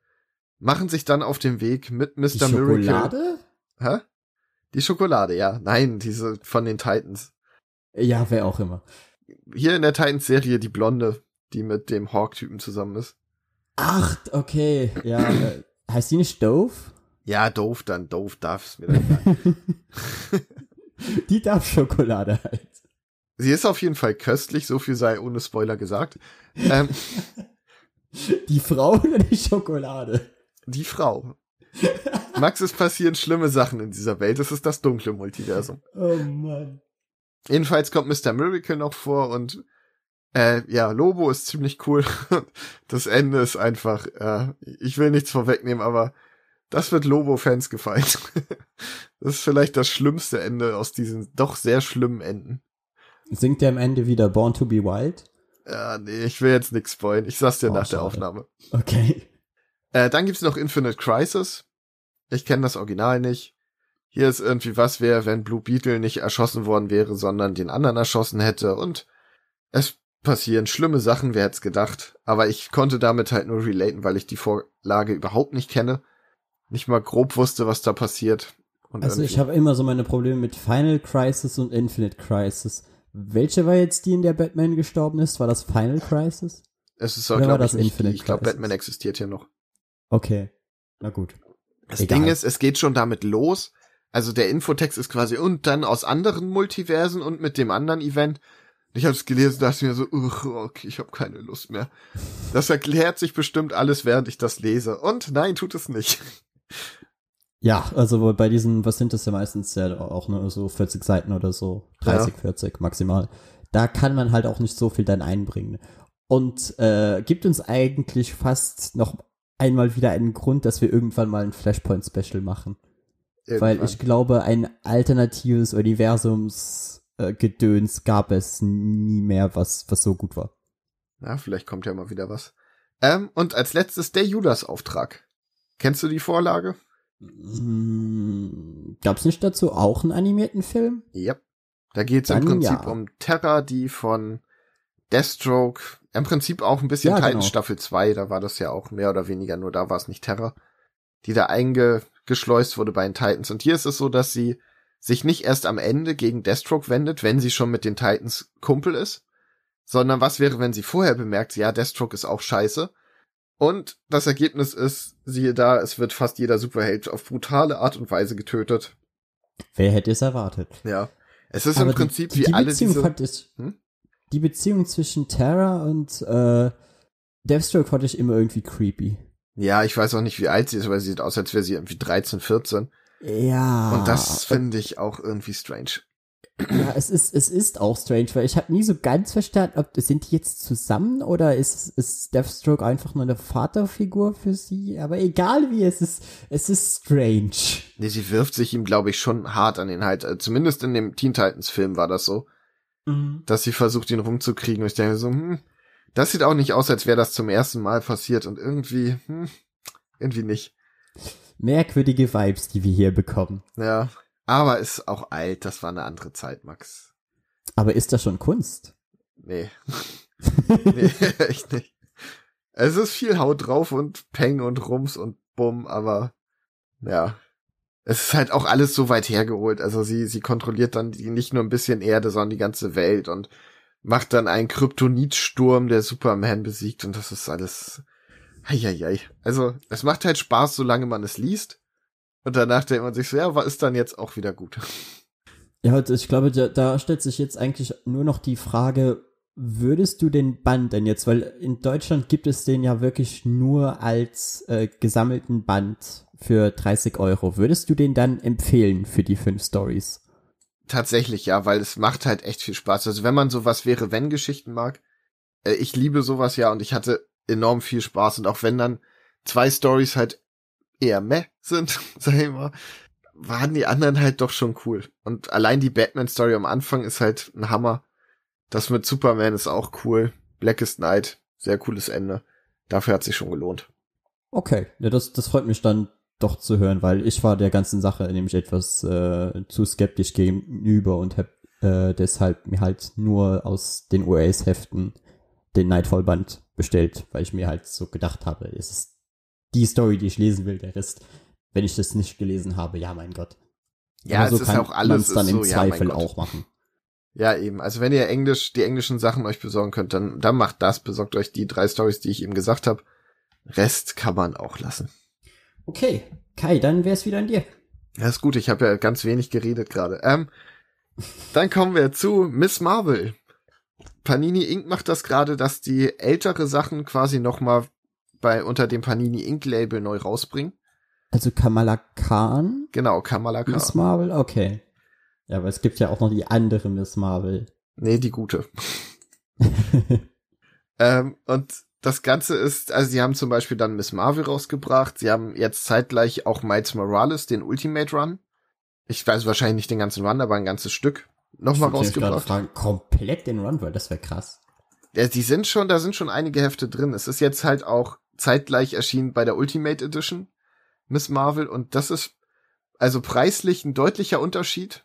machen sich dann auf den Weg mit Mr. Die Schokolade? Miracle. Hä? Die Schokolade, ja. Nein, diese von den Titans.
Ja, wer auch immer.
Hier in der Titans-Serie die Blonde, die mit dem Hawk-Typen zusammen ist.
Ach, okay. Ja, äh, heißt die nicht Dove?
Ja, Dove dann. Dove darf's mir dann
Die darf Schokolade halt.
Sie ist auf jeden Fall köstlich, so viel sei ohne Spoiler gesagt. Ähm,
die Frau oder die Schokolade?
Die Frau. Max, es passieren schlimme Sachen in dieser Welt. Es ist das dunkle Multiversum.
Oh Mann.
Jedenfalls kommt Mr. Miracle noch vor und Äh, ja, Lobo ist ziemlich cool. Das Ende ist einfach, äh, ich will nichts vorwegnehmen, aber das wird Lobo-Fans gefallen. Das ist vielleicht das schlimmste Ende aus diesen doch sehr schlimmen Enden.
Singt der am Ende wieder Born to be Wild?
Ja, nee, ich will jetzt nichts spoilen. Ich sag's dir
Oh,
nach der
schade.
Aufnahme.
Okay.
Äh, dann gibt's noch Infinite Crisis. Ich kenne das Original nicht. Hier ist irgendwie was wäre, wenn Blue Beetle nicht erschossen worden wäre, sondern den anderen erschossen hätte und es passieren schlimme Sachen, wer hätte es gedacht. Aber ich konnte damit halt nur relaten, weil ich die Vorlage überhaupt nicht kenne. Nicht mal grob wusste, was da passiert. Und
Also ich
irgendwie-
habe immer so meine Probleme mit Final Crisis und Infinite Crisis. Welche war jetzt die, in der Batman gestorben ist? War das Final Crisis?
es ist
oder war
glaube ich nicht
Infinite
die. Ich glaube,
Crisis?
Batman existiert hier noch.
Okay. Na gut.
Das
Egal.
Ding ist, es geht schon damit los. Also der Infotext ist quasi und dann aus anderen Multiversen und mit dem anderen Event. Ich habe es gelesen, dachte mir so, "Ugh, okay, ich habe keine Lust mehr. Das erklärt sich bestimmt alles, während ich das lese. Und nein, tut es nicht.
Ja, also bei diesen, was sind das ja meistens ja auch nur so 40 Seiten oder so, 30, 40 maximal. Da kann man halt auch nicht so viel dann einbringen. Und äh, gibt uns eigentlich fast noch einmal wieder einen Grund, dass wir irgendwann mal ein Flashpoint-Special machen. Weil
Irgendwann.
ich glaube, ein alternatives Universumsgedöns äh, Gedöns gab es nie mehr, was, was so gut war.
Na, vielleicht kommt ja mal wieder was. Ähm, und als letztes der Judas-Auftrag. Kennst du die Vorlage?
Hm, Gab es nicht dazu auch einen animierten Film?
Ja. Da geht's im
Dann
Prinzip
ja.
um Terra, die von Deathstroke, im Prinzip auch ein bisschen
Ja,
Titans
genau.
Staffel 2, da war das ja auch mehr oder weniger, nur da war es nicht Terra, die da eingeschleust wurde bei den Titans. Und hier ist es so, dass sie sich nicht erst am Ende gegen Deathstroke wendet, wenn sie schon mit den Titans Kumpel ist, sondern was wäre, wenn sie vorher bemerkt, ja, Deathstroke ist auch scheiße. Und das Ergebnis ist, siehe da, es wird fast jeder Superheld auf brutale Art und Weise getötet.
Wer hätte es erwartet?
Ja. Es ist
Aber
im Prinzip
die,
wie
die
alle
Beziehung
diese...
fand ich,
Hm?
die Beziehung zwischen Terra und äh, Deathstroke fand ich immer irgendwie creepy.
Ja, ich weiß auch nicht, wie alt sie ist, aber sie sieht aus, als wäre sie irgendwie 13, 14.
Ja.
Und das finde ich auch irgendwie strange.
Ja, es ist es ist auch strange, weil ich habe nie so ganz verstanden, ob sind die jetzt zusammen oder ist ist Deathstroke einfach nur eine Vaterfigur für sie? Aber egal wie es ist, es ist strange.
Nee, sie wirft sich ihm, glaube ich, schon hart an den Hals. Äh, Zumindest in dem Teen Titans Film war das so, dass sie versucht, ihn rumzukriegen. Und ich denke so, hm, das sieht auch nicht aus, als wäre das zum ersten Mal passiert. Und irgendwie, hm, irgendwie nicht.
Merkwürdige Vibes, die wir hier bekommen.
Ja. Aber ist auch alt. Das war eine andere Zeit, Max.
Aber ist das schon Kunst?
Nee. nee, echt nicht. Es ist viel Haut drauf und Peng und Rums und Bumm, aber ja. Es ist halt auch alles so weit hergeholt. Also sie, sie kontrolliert dann die, nicht nur ein bisschen Erde, sondern die ganze Welt und macht dann einen Kryptonitsturm, der Superman besiegt und das ist alles. Eieiei. Also, es macht halt Spaß, solange man es liest. Und danach denkt man sich so, ja, was ist dann jetzt auch wieder gut?
Ja, ich glaube, da, da stellt sich jetzt eigentlich nur noch die Frage, würdest du den Band denn jetzt, weil in Deutschland gibt es den ja wirklich nur als äh, gesammelten Band für 30 Euro. Würdest du den dann empfehlen für die fünf Stories?
Tatsächlich, ja, weil es macht halt echt viel Spaß. Also wenn man sowas wäre, wenn Geschichten mag, äh, ich liebe sowas ja und ich hatte enorm viel Spaß und auch wenn dann zwei Stories halt eher meh sind, sag ich mal, waren die anderen halt doch schon cool. Und allein die Batman-Story am Anfang ist halt ein Hammer. Das mit Superman ist auch cool. Blackest Night, sehr cooles Ende. Dafür hat sich schon gelohnt.
Okay, ja, das, das freut mich dann doch zu hören, weil ich war der ganzen Sache nämlich etwas äh, zu skeptisch gegenüber und habe äh, deshalb mir halt nur aus den US-Heften den Nightfall-Band bestellt, weil ich mir halt so gedacht habe, es ist die Story, die ich lesen will, der Rest, wenn ich das nicht gelesen habe, ja mein Gott.
Ja,
Aber
es ist auch alles
dann im
so, ja, mein
Zweifel
Gott.
auch machen.
Ja, eben. Also wenn ihr Englisch, die englischen Sachen euch besorgen könnt, dann, dann macht das, besorgt euch die drei Stories, die ich eben gesagt habe. Rest kann man auch lassen.
Okay, Kai, dann wär's wieder an dir.
Ja, ist gut, ich habe ja ganz wenig geredet gerade. Ähm, dann kommen wir zu Miss Marvel. Panini Inc. macht das gerade, dass die ältere Sachen quasi nochmal bei unter dem Panini Inc. Label neu rausbringen.
Also Kamala Khan,
Genau, Kamala Khan.
Miss Marvel, okay. Ja, aber es gibt ja auch noch die andere Miss Marvel.
Nee, die gute. ähm, und das Ganze ist, also sie haben zum Beispiel dann Miss Marvel rausgebracht. Sie haben jetzt zeitgleich auch Miles Morales, den Ultimate Run. Ich weiß wahrscheinlich nicht den ganzen Run, aber ein ganzes Stück nochmal rausgebracht.
Fragen, komplett den Run, weil das wäre krass.
Ja, die sind schon, da sind schon einige Hefte drin. Es ist jetzt halt auch zeitgleich erschienen bei der Ultimate Edition Miss Marvel und das ist also preislich ein deutlicher Unterschied.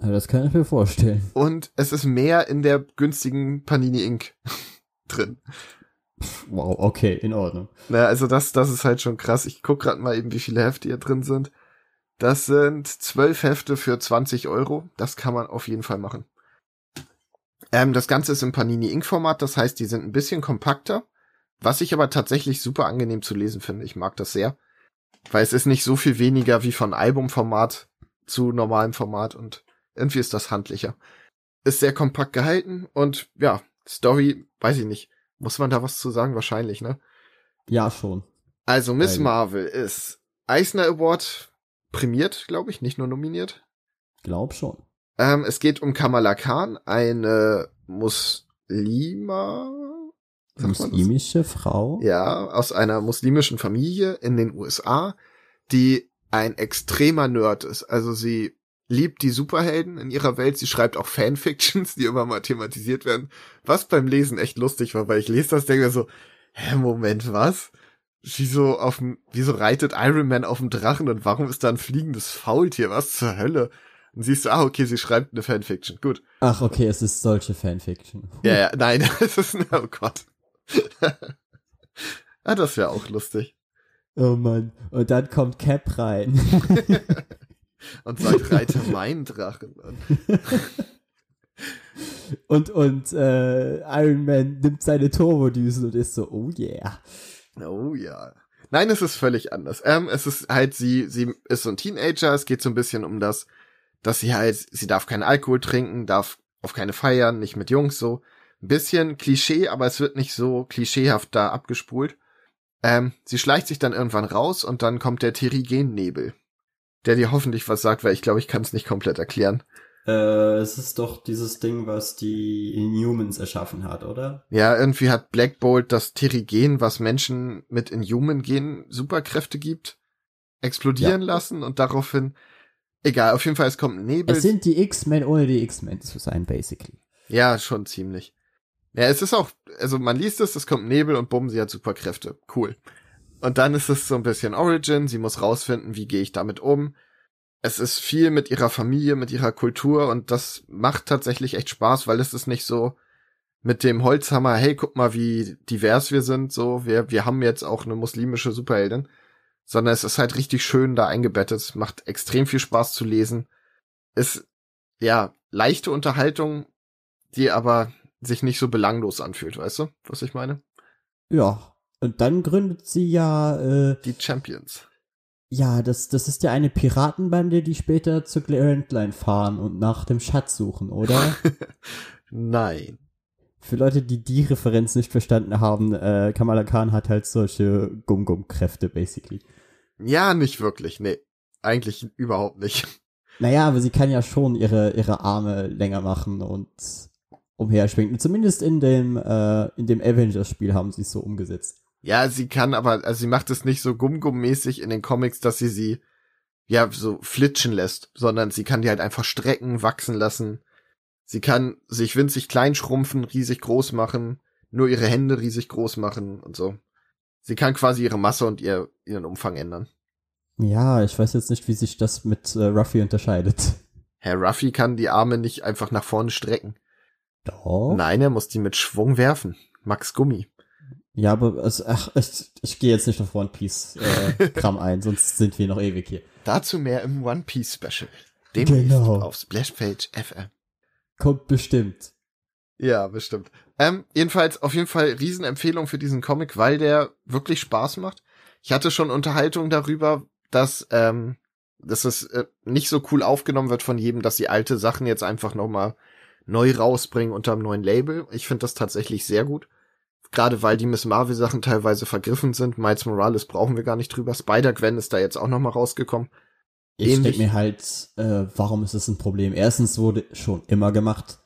Ja, das kann ich mir vorstellen.
Und es ist mehr in der günstigen Panini Ink drin.
Wow, okay, in Ordnung.
Na, also das, das ist halt schon krass. Ich guck gerade mal eben, wie viele Hefte hier drin sind. Das sind zwölf Hefte für 20 Euro. Das kann man auf jeden Fall machen. Ähm, das Ganze ist im Panini Ink Format, das heißt, die sind ein bisschen kompakter. Was ich aber tatsächlich super angenehm zu lesen finde. Ich mag das sehr. Weil es ist nicht so viel weniger wie von Albumformat zu normalem Format und irgendwie ist das handlicher. Ist sehr kompakt gehalten und ja, Story, weiß ich nicht. Muss man da was zu sagen? Wahrscheinlich, ne?
Ja, schon.
Also Miss Eigentlich. Marvel ist Eisner Award prämiert, glaube ich, nicht nur nominiert.
Glaub schon.
Ähm, es geht um Kamala Khan, eine Muslima.
Muslimische Frau?
Ja, aus einer muslimischen Familie in den USA, die ein extremer Nerd ist. Also sie liebt die Superhelden in ihrer Welt. Sie schreibt auch Fanfictions, die immer mal thematisiert werden. Was beim Lesen echt lustig war, weil ich lese das, denke so, hä, Moment, was? Wieso auf dem, wieso reitet Iron Man auf dem Drachen und warum ist da ein fliegendes Faultier? Was zur Hölle? Und siehst du, ah, okay, sie schreibt eine Fanfiction. Gut.
Ach, okay, es ist solche Fanfiction.
Ja, ja, nein, es ist, oh Gott. ah, das wäre auch lustig.
Oh Mann. Und dann kommt Cap rein.
und sagt, reite mein Drachen an.
und und äh, Iron Man nimmt seine Turbodüsen und ist so, oh yeah.
Oh ja. Nein, es ist völlig anders. Ähm, es ist halt, sie, sie ist so ein Teenager, es geht so ein bisschen um das, dass sie halt, sie darf keinen Alkohol trinken, darf auf keine feiern, nicht mit Jungs so. Ein bisschen Klischee, aber es wird nicht so klischeehaft da abgespult. Ähm, sie schleicht sich dann irgendwann raus und dann kommt der Terrigen-Nebel der dir hoffentlich was sagt, weil ich glaube, ich kann es nicht komplett erklären.
Äh, es ist doch dieses Ding, was die Inhumans erschaffen hat, oder?
Ja, irgendwie hat Black Bolt das Terrigen, was Menschen mit Inhuman-Gen Superkräfte gibt, explodieren ja. lassen und daraufhin, egal, auf jeden Fall, es kommt ein Nebel.
Es sind die X-Men ohne die X-Men zu sein, basically.
Ja, schon ziemlich. Ja, es ist auch, also man liest es, es kommt Nebel und bumm, sie hat Superkräfte. Cool. Und dann ist es so ein bisschen Origin, sie muss rausfinden, wie gehe ich damit um. Es ist viel mit ihrer Familie, mit ihrer Kultur und das macht tatsächlich echt Spaß, weil es ist nicht so mit dem Holzhammer, hey, guck mal, wie divers wir sind, so, wir, wir haben jetzt auch eine muslimische Superheldin, sondern es ist halt richtig schön da eingebettet, macht extrem viel Spaß zu lesen. Ist, ja, leichte Unterhaltung, die aber sich nicht so belanglos anfühlt, weißt du, was ich meine?
Ja, und dann gründet sie ja äh,
die Champions.
Ja, das, das ist ja eine Piratenbande, die später zu Grand fahren und nach dem Schatz suchen, oder?
Nein.
Für Leute, die die Referenz nicht verstanden haben, äh, Kamala Khan hat halt solche Gum-Gum-Kräfte, basically.
Ja, nicht wirklich, nee. Eigentlich überhaupt nicht.
Naja, aber sie kann ja schon ihre, ihre Arme länger machen und umherschwenken. Zumindest in dem, äh, in dem Avengers-Spiel haben sie es so umgesetzt.
Ja, sie kann aber, also sie macht es nicht so Gum-Gum-mäßig in den Comics, dass sie sie ja so flitschen lässt, sondern sie kann die halt einfach strecken, wachsen lassen. Sie kann sich winzig klein schrumpfen, riesig groß machen, nur ihre Hände riesig groß machen und so. Sie kann quasi ihre Masse und ihr, ihren Umfang ändern.
Ja, ich weiß jetzt nicht, wie sich das mit äh, Ruffy unterscheidet.
Herr Ruffy kann die Arme nicht einfach nach vorne strecken.
Doch.
Nein, er muss die mit Schwung werfen. Max Gummi.
Ja, aber es, ach, ich, ich gehe jetzt nicht auf One Piece äh, Kram ein, sonst sind wir noch ewig hier.
Dazu mehr im One Piece Special. Demnächst genau. auf Splashpage FM.
Kommt bestimmt.
Ja, bestimmt. Ähm, jedenfalls, auf jeden Fall Riesenempfehlung für diesen Comic, weil der wirklich Spaß macht. Ich hatte schon Unterhaltung darüber, dass, ähm, dass es äh, nicht so cool aufgenommen wird von jedem, dass sie alte Sachen jetzt einfach nochmal neu rausbringen unter einem neuen Label. Ich finde das tatsächlich sehr gut. Gerade weil die Miss Marvel Sachen teilweise vergriffen sind. Miles Morales brauchen wir gar nicht drüber. Spider-Gwen ist da jetzt auch nochmal rausgekommen.
Ich denke mir halt, äh, warum ist es ein Problem? Erstens wurde schon immer gemacht.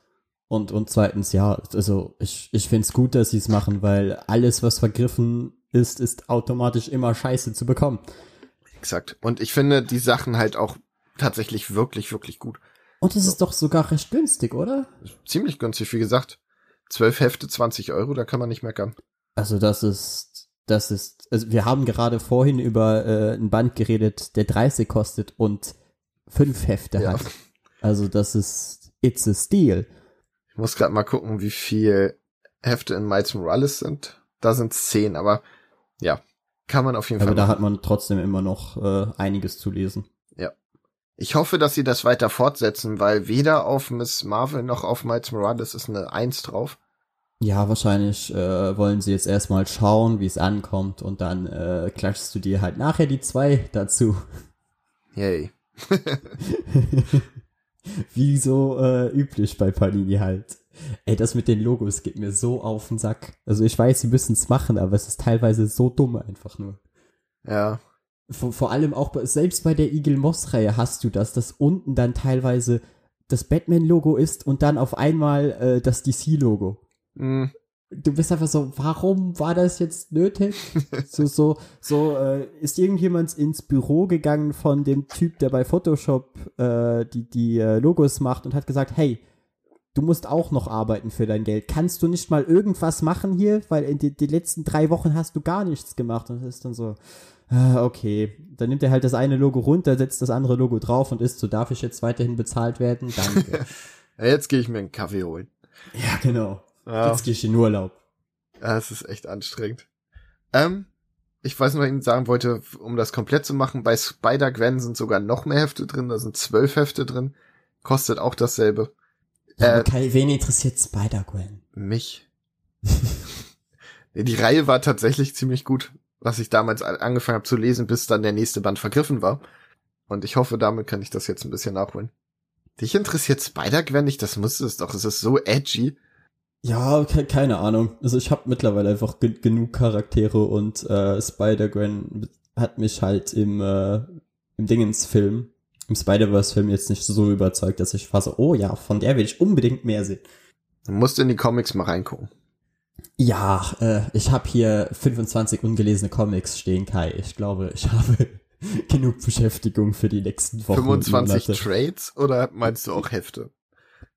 Und, und zweitens, ja, also ich, ich find's gut, dass sie es machen, weil alles, was vergriffen ist, ist automatisch immer scheiße zu bekommen.
Exakt. Und ich finde die Sachen halt auch tatsächlich wirklich, wirklich gut.
Und es ist doch sogar recht günstig, oder?
Ziemlich günstig, wie gesagt. Zwölf Hefte, 20 Euro, da kann man nicht meckern.
Also das ist, das ist, also wir haben gerade vorhin über äh, ein Band geredet, der 30 kostet und fünf Hefte
Ja.
hat. Also das ist, it's a steal.
Ich muss gerade mal gucken, wie viel Hefte in Miles Morales sind. Da sind zehn, aber ja, kann man auf jeden
Aber
Fall
da
machen.
hat man trotzdem immer noch äh, einiges zu lesen.
Ich hoffe, dass sie das weiter fortsetzen, weil weder auf Miss Marvel noch auf Miles Morales ist eine Eins drauf.
Ja, wahrscheinlich äh, wollen sie jetzt erstmal schauen, wie es ankommt und dann äh, klatschst du dir halt nachher die zwei dazu.
Yay.
Wie so äh, üblich bei Panini halt. Ey, das mit den Logos geht mir so auf den Sack. Also ich weiß, sie müssen es machen, aber es ist teilweise so dumm einfach nur.
Ja.
Vor, vor allem auch bei, selbst bei der Eagle Moss Reihe hast du das, dass unten dann teilweise das Batman Logo ist und dann auf einmal äh, das DC Logo.
Hm,
Du bist einfach so, warum war das jetzt nötig? so, so, so, äh, ist irgendjemand ins Büro gegangen von dem Typ, der bei Photoshop äh, die, die äh, Logos macht und hat gesagt, hey, du musst auch noch arbeiten für dein Geld. Kannst du nicht mal irgendwas machen hier? Weil in die, die letzten drei Wochen hast du gar nichts gemacht. Und das ist dann so, okay. Dann nimmt er halt das eine Logo runter, setzt das andere Logo drauf und ist so, darf ich jetzt weiterhin bezahlt werden? Danke.
ja, jetzt gehe ich mir einen Kaffee holen.
ja, genau.
Ja,
Jetzt gehe ich in Urlaub.
ja, es ist echt anstrengend. Ähm, ich weiß noch, was ich Ihnen sagen wollte, um das komplett zu machen, bei Spider-Gwen sind sogar noch mehr Hefte drin, da sind zwölf Hefte drin. Kostet auch dasselbe.
Ja,
Äh,
Kai, wen interessiert Spider-Gwen?
Mich. Die Reihe war tatsächlich ziemlich gut, was ich damals angefangen habe zu lesen, bis dann der nächste Band vergriffen war. Und ich hoffe, damit kann ich das jetzt ein bisschen nachholen. Dich interessiert Spider-Gwen nicht? Das muss es doch. Es ist so edgy.
Ja, ke keine Ahnung. Also ich habe mittlerweile einfach ge genug Charaktere und äh, Spider-Gwen hat mich halt im, äh, im Dingens-Film, im Spider-Verse-Film jetzt nicht so überzeugt, dass ich fasse, oh ja, von der will ich unbedingt mehr sehen.
Du musst in die Comics mal reingucken.
Ja, äh, ich habe hier 25 ungelesene Comics stehen, Kai. Ich glaube, ich habe genug Beschäftigung für die nächsten Wochen. und
25
Monate.
Trades oder meinst du auch Hefte?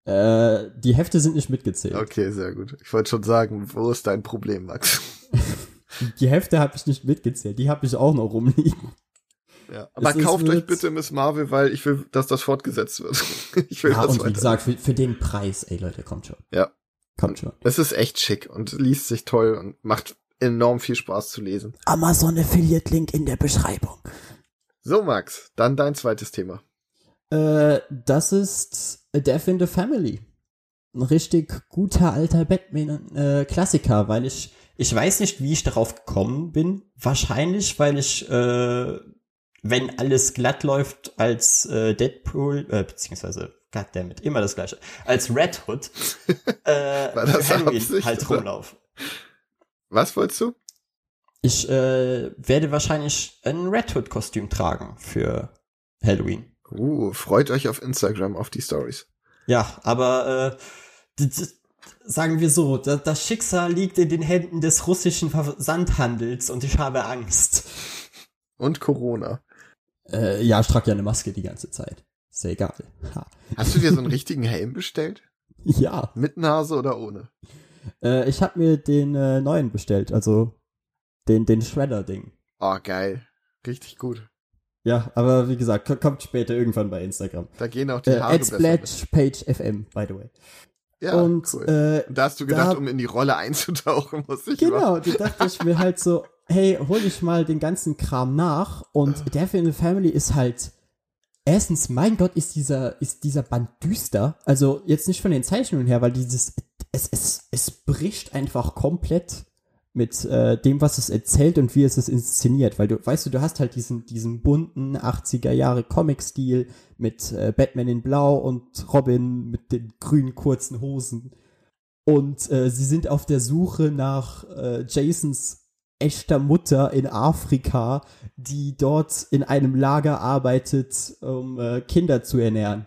Äh, die Hefte sind nicht mitgezählt.
Okay, sehr gut. Ich wollte schon sagen, wo ist dein Problem, Max?
Die Hefte habe ich nicht mitgezählt, die habe ich auch noch rumliegen.
Ja. Aber
Es
kauft euch bitte Miss Marvel, weil ich will, dass das fortgesetzt wird. ich will
Ja,
das
und wie
weiter.
gesagt, für, für den Preis, ey Leute, kommt schon.
Ja.
Kommt schon.
Es ist echt schick und liest sich toll und macht enorm viel Spaß zu lesen.
Amazon Affiliate Link in der Beschreibung.
So, Max, dann dein zweites Thema.
Äh, das ist A Death in the Family. Ein richtig guter alter Batman-Klassiker, weil ich, ich weiß nicht, wie ich darauf gekommen bin. Wahrscheinlich, weil ich, äh, wenn alles glatt läuft, als äh, Deadpool, äh, beziehungsweise, goddammit, immer das gleiche, als Red Hood, äh,
das Absicht,
halt
oder?
rumlaufe.
Was wolltest du?
Ich äh, werde wahrscheinlich ein Red Hood-Kostüm tragen für Halloween.
Uh, freut euch auf Instagram auf die Stories.
Ja, aber äh, sagen wir so, da, das Schicksal liegt in den Händen des russischen Versandhandels und ich habe Angst.
Und Corona.
Äh, ja, ich trage ja eine Maske die ganze Zeit. Ist ja egal. Ha.
Hast du dir so einen richtigen Helm bestellt?
Ja,
Mit Nase oder ohne?
äh, ich habe mir den äh, neuen bestellt, also den, den Shredder-Ding.
Oh, geil. Richtig gut.
Ja, aber wie gesagt, ko- kommt später irgendwann bei Instagram.
Da gehen auch die
Äh,
Haare besser mit.
Adsplash Page FM, by the way.
Ja,
und
cool.
äh,
Und da hast du gedacht,
da-
um in die Rolle einzutauchen, muss ich machen.
Genau, da dachte ich mir halt so, hey, hol ich mal den ganzen Kram nach und Death in the Family ist halt erstens, mein Gott, ist dieser ist dieser Band düster, also jetzt nicht von den Zeichnungen her, weil dieses es es es bricht einfach komplett mit äh, dem, was es erzählt und wie es es inszeniert, weil du weißt du, du hast halt diesen diesen bunten 80er Jahre Comic-Stil mit äh, Batman in Blau und Robin mit den grünen kurzen Hosen. Und äh, sie sind auf der Suche nach äh, Jasons echter Mutter in Afrika, die dort in einem Lager arbeitet, um äh, Kinder zu ernähren.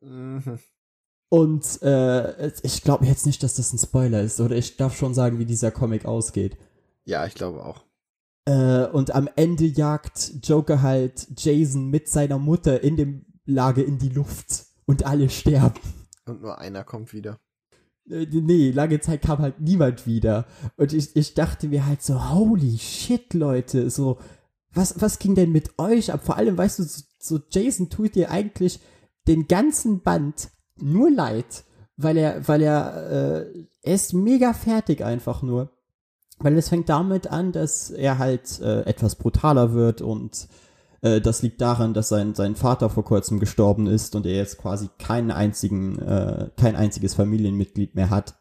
Mhm.
Und äh, ich glaube jetzt nicht, dass das ein Spoiler ist, oder ich darf schon sagen, wie dieser Comic ausgeht.
Ja, ich glaube auch.
Äh, und am Ende jagt Joker halt Jason mit seiner Mutter in dem Lager in die Luft und alle sterben.
Und nur einer kommt wieder.
Äh, nee, lange Zeit kam halt niemand wieder. Und ich, ich dachte mir halt so, holy shit, Leute, so, was, was ging denn mit euch ab? Vor allem, weißt du, so, so Jason tut dir eigentlich den ganzen Band nur leid, weil er, weil er, äh, er ist mega fertig einfach nur. Weil es fängt damit an, dass er halt äh, etwas brutaler wird und äh, das liegt daran, dass sein, sein Vater vor kurzem gestorben ist und er jetzt quasi keinen einzigen, äh, kein einziges Familienmitglied mehr hat,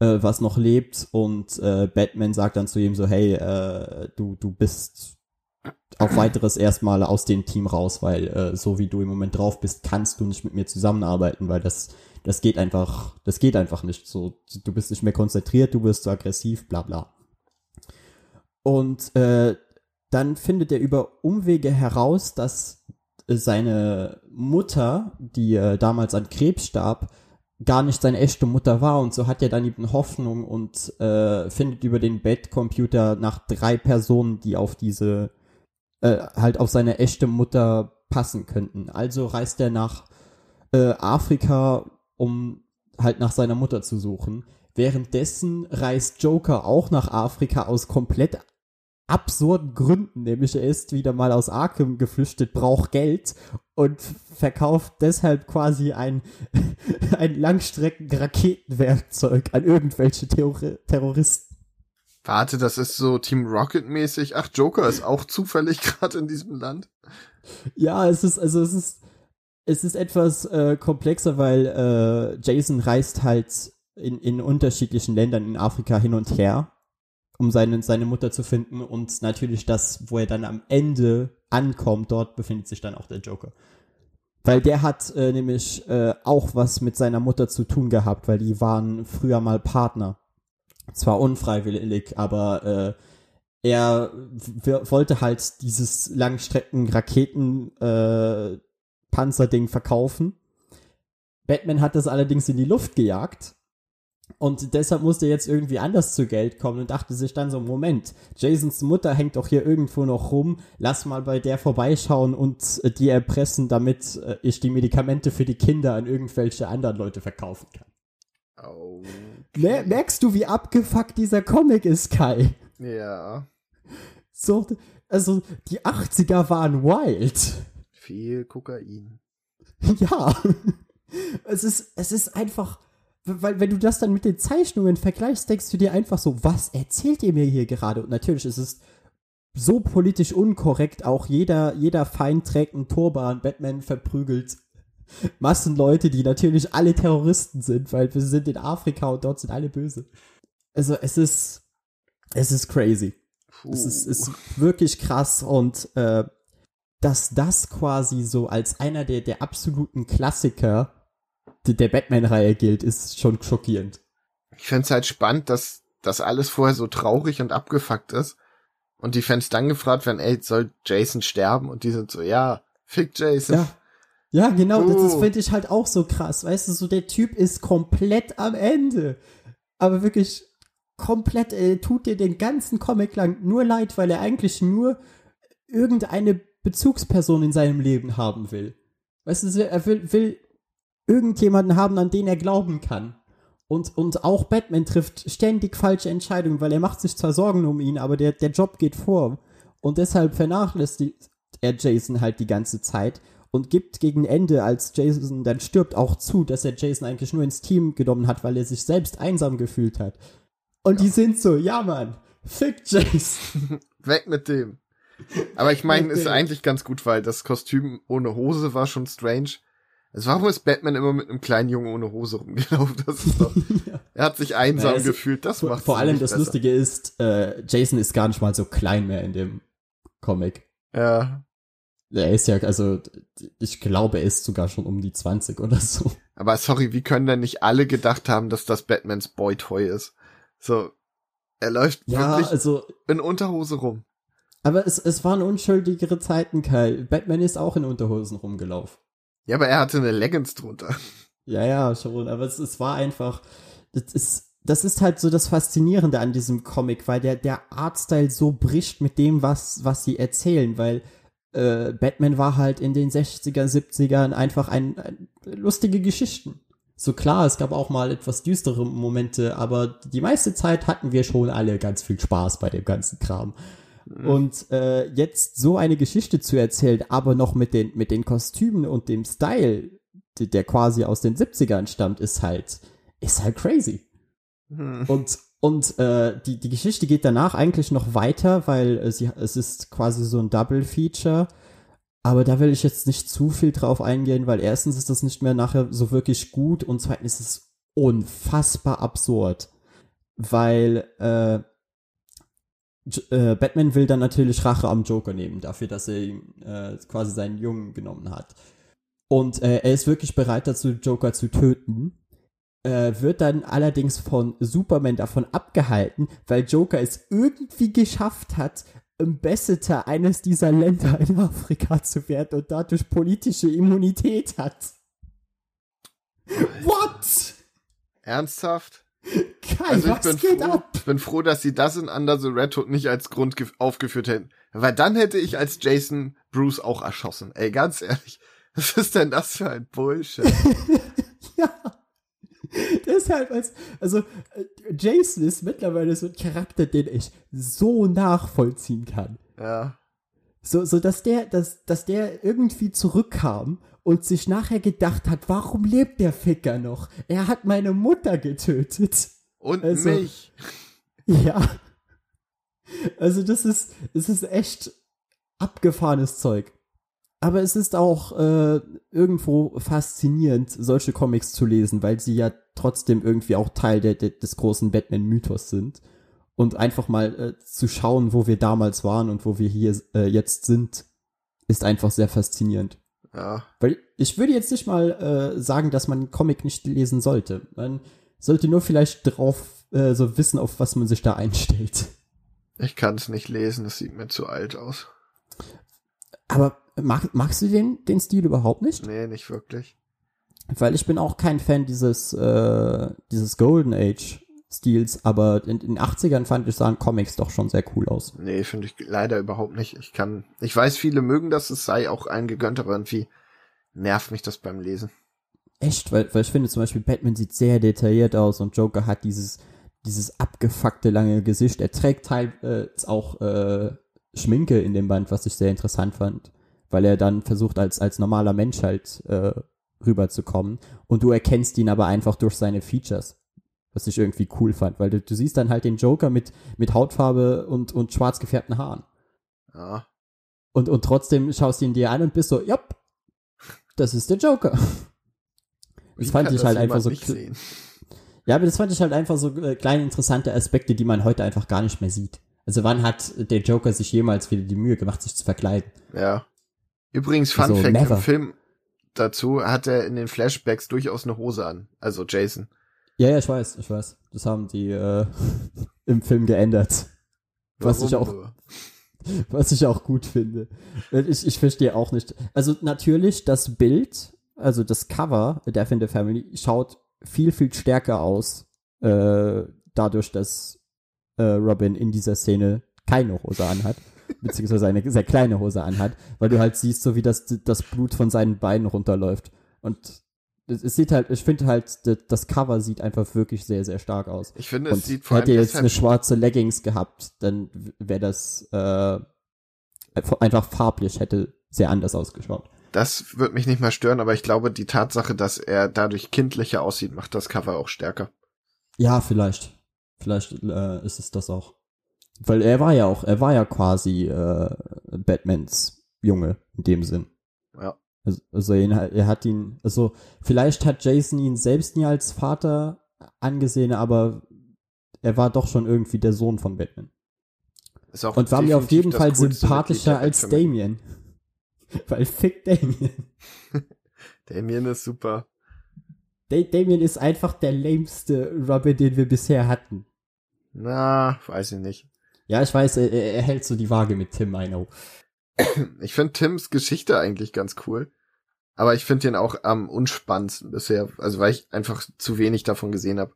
äh, was noch lebt und äh, Batman sagt dann zu ihm so, hey, äh, du, du bist auf weiteres erstmal aus dem Team raus, weil äh, so wie du im Moment drauf bist, kannst du nicht mit mir zusammenarbeiten, weil das das geht einfach, das geht einfach nicht so. Du bist nicht mehr konzentriert, du wirst zu aggressiv, bla bla. Und äh, dann findet er über Umwege heraus, dass seine Mutter, die äh, damals an Krebs starb, gar nicht seine echte Mutter war und so hat er dann eben Hoffnung und äh, findet über den Bettcomputer nach drei Personen, die auf diese äh, halt auf seine echte Mutter passen könnten. Also reist er nach äh, Afrika, um halt nach seiner Mutter zu suchen. Währenddessen reist Joker auch nach Afrika aus komplett absurden Gründen, nämlich er ist wieder mal aus Arkham geflüchtet, braucht Geld und verkauft deshalb quasi ein, ein Langstrecken-Raketenwerkzeug an irgendwelche Theor Terroristen.
Warte, das ist so Team Rocket mäßig. Ach, Joker ist auch zufällig gerade in diesem Land.
Ja, es ist, also es ist, es ist etwas äh, komplexer, weil äh, Jason reist halt in, in unterschiedlichen Ländern in Afrika hin und her um seine, seine Mutter zu finden und natürlich das, wo er dann am Ende ankommt, dort befindet sich dann auch der Joker. Weil der hat äh, nämlich äh, auch was mit seiner Mutter zu tun gehabt, weil die waren früher mal Partner. Zwar unfreiwillig, aber äh, er wollte halt dieses Langstrecken-Raketen-Panzerding äh, verkaufen. Batman hat das allerdings in die Luft gejagt und deshalb musste er jetzt irgendwie anders zu Geld kommen und dachte sich dann so, Moment, Jasons Mutter hängt doch hier irgendwo noch rum, lass mal bei der vorbeischauen und äh, die erpressen, damit äh, ich die Medikamente für die Kinder an irgendwelche anderen Leute verkaufen kann. Okay. Merkst du, wie abgefuckt dieser Comic ist, Kai?
Ja.
So, also die 80er waren wild.
Viel Kokain.
Ja. Es ist, es ist einfach weil wenn du das dann mit den Zeichnungen vergleichst, denkst du dir einfach so, was erzählt ihr mir hier gerade? Und natürlich ist es so politisch unkorrekt, auch jeder, jeder Feind trägt einen Turban, Batman verprügelt Massenleute, die natürlich alle Terroristen sind, weil wir sind in Afrika und dort sind alle böse. Also es ist, es ist crazy. Puh. Es ist, ist wirklich krass und äh, dass das quasi so als einer der, der absoluten Klassiker der Batman-Reihe gilt, ist schon schockierend.
Ich find's halt spannend, dass das alles vorher so traurig und abgefuckt ist. Und die Fans dann gefragt werden, ey, soll Jason sterben? Und die sind so, ja, fick Jason.
Ja, ja genau, uh. das, das finde ich halt auch so krass. Weißt du, so der Typ ist komplett am Ende. Aber wirklich komplett, er tut dir den ganzen Comic lang nur leid, weil er eigentlich nur irgendeine Bezugsperson in seinem Leben haben will. Weißt du, er will, will irgendjemanden haben, an den er glauben kann. Und, und auch Batman trifft ständig falsche Entscheidungen, weil er macht sich zwar Sorgen um ihn, aber der, der Job geht vor. Und deshalb vernachlässigt er Jason halt die ganze Zeit und gibt gegen Ende, als Jason dann stirbt, auch zu, dass er Jason eigentlich nur ins Team genommen hat, weil er sich selbst einsam gefühlt hat. Und ja. die sind so, ja Mann, fick Jason.
Weg mit dem. Aber ich meine, ist eigentlich ganz gut, weil das Kostüm ohne Hose war schon strange. Also warum ist Batman immer mit einem kleinen Jungen ohne Hose rumgelaufen? Das ist doch, ja. Er hat sich einsam naja, gefühlt, das macht
Vor allem das besser. Lustige ist, äh, Jason ist gar nicht mal so klein mehr in dem Comic.
Ja.
Er ist ja, also, ich glaube, er ist sogar schon um die 20 oder so.
Aber sorry, wie können denn nicht alle gedacht haben, dass das Batmans Boy-Toy ist? So, er läuft ja, wirklich also, in Unterhose rum.
Aber es, es waren unschuldigere Zeiten, Kai. Batman ist auch in Unterhosen rumgelaufen.
Ja, aber er hatte eine Leggings drunter.
Ja, ja, schon, aber es, es war einfach, das ist, das ist halt so das Faszinierende an diesem Comic, weil der, der Artstyle so bricht mit dem, was, was sie erzählen, weil äh, Batman war halt in den 60er, 70ern einfach ein, ein lustige Geschichten. So klar, es gab auch mal etwas düstere Momente, aber die meiste Zeit hatten wir schon alle ganz viel Spaß bei dem ganzen Kram. Mhm. Und äh, jetzt so eine Geschichte zu erzählen, aber noch mit den, mit den Kostümen und dem Style, der quasi aus den 70ern stammt, ist halt, ist halt crazy. Hm. Und, und äh, die, die Geschichte geht danach eigentlich noch weiter, weil äh, sie, es ist quasi so ein Double-Feature. Aber da will ich jetzt nicht zu viel drauf eingehen, weil erstens ist das nicht mehr nachher so wirklich gut und zweitens ist es unfassbar absurd. Weil äh, äh, Batman will dann natürlich Rache am Joker nehmen, dafür, dass er ihm äh, quasi seinen Jungen genommen hat. Und äh, er ist wirklich bereit dazu, Joker zu töten. Äh, wird dann allerdings von Superman davon abgehalten, weil Joker es irgendwie geschafft hat, Ambassador eines dieser Länder in Afrika zu werden und dadurch politische Immunität hat. What?
Ernsthaft?
Kai, also ich bin,
froh, ab? bin froh, dass sie das in Under the Red Hood nicht als Grund aufgeführt hätten. Weil dann hätte ich als Jason Bruce auch erschossen. Ey, ganz ehrlich. Was ist denn das für ein Bullshit?
ja. Deshalb als, also äh, Jason ist mittlerweile so ein Charakter, den ich so nachvollziehen kann.
Ja.
So, so dass der, dass, dass der irgendwie zurückkam und sich nachher gedacht hat, warum lebt der Ficker noch? Er hat meine Mutter getötet.
Und also, mich.
Ja. Also das ist, es ist echt abgefahrenes Zeug. Aber es ist auch äh, irgendwo faszinierend, solche Comics zu lesen, weil sie ja trotzdem irgendwie auch Teil der, der, des großen Batman-Mythos sind. Und einfach mal äh, zu schauen, wo wir damals waren und wo wir hier äh, jetzt sind, ist einfach sehr faszinierend.
Ja.
Weil ich würde jetzt nicht mal äh, sagen, dass man einen Comic nicht lesen sollte. Man sollte nur vielleicht drauf äh, so wissen, auf was man sich da einstellt.
Ich kann es nicht lesen, das sieht mir zu alt aus.
Aber Mag, magst du den, den Stil überhaupt nicht?
Nee, nicht wirklich.
Weil ich bin auch kein Fan dieses, äh, dieses Golden Age Stils, aber in den 80ern fand ich sahen Comics doch schon sehr cool aus.
Nee, finde ich leider überhaupt nicht. Ich kann, ich weiß, viele mögen das, es sei auch ein gegönnt, aber irgendwie nervt mich das beim Lesen.
Echt? Weil, weil ich finde zum Beispiel Batman sieht sehr detailliert aus und Joker hat dieses, dieses abgefuckte lange Gesicht. Er trägt teils auch äh, Schminke in dem Band, was ich sehr interessant fand weil er dann versucht, als, als normaler Mensch halt äh, rüberzukommen. Und du erkennst ihn aber einfach durch seine Features. Was ich irgendwie cool fand, weil du, du siehst dann halt den Joker mit, mit Hautfarbe und, und schwarz gefärbten Haaren.
Ja.
Und, und trotzdem schaust du ihn dir an und bist so, ja, das ist der Joker. Das Wie fand ich halt einfach so. Ja, aber das fand ich halt einfach so äh, kleine interessante Aspekte, die man heute einfach gar nicht mehr sieht. Also wann hat der Joker sich jemals wieder die Mühe gemacht, sich zu verkleiden?
Ja. Übrigens, Fun also, Fact never. im Film dazu hat er in den Flashbacks durchaus eine Hose an. Also Jason.
Ja, ja, ich weiß, ich weiß. Das haben die äh, im Film geändert. Was ich auch, was ich auch gut finde. Ich, ich verstehe auch nicht. Also natürlich, das Bild, also das Cover Death in the Family schaut viel, viel stärker aus, äh, dadurch, dass äh, Robin in dieser Szene keine Hose anhat beziehungsweise eine sehr kleine Hose anhat, weil du halt siehst, so wie das, das Blut von seinen Beinen runterläuft. Und es sieht halt, ich finde halt, das Cover sieht einfach wirklich sehr, sehr stark aus.
Ich finde, es
Und
sieht vor
allem. Hätte jetzt eine schwarze Leggings gehabt, dann wäre das äh, einfach farblich, hätte sehr anders ausgeschaut.
Das wird mich nicht mehr stören, aber ich glaube, die Tatsache, dass er dadurch kindlicher aussieht, macht das Cover auch stärker.
Ja, vielleicht. Vielleicht äh, ist es das auch. Weil er war ja auch, er war ja quasi äh, Batmans Junge in dem Sinn.
Ja.
Also, also er, er hat ihn, also vielleicht hat Jason ihn selbst nie als Vater angesehen, aber er war doch schon irgendwie der Sohn von Batman. Und war mir auf jeden Fall sympathischer als Damien. Weil fick Damien.
Damien ist super.
Da Damien ist einfach der lameste Robin, den wir bisher hatten.
Na, weiß ich nicht.
Ja, ich weiß, er, er hält so die Waage mit Tim, I know.
Ich finde Tims Geschichte eigentlich ganz cool. Aber ich finde den auch am unspannendsten bisher, also weil ich einfach zu wenig davon gesehen habe.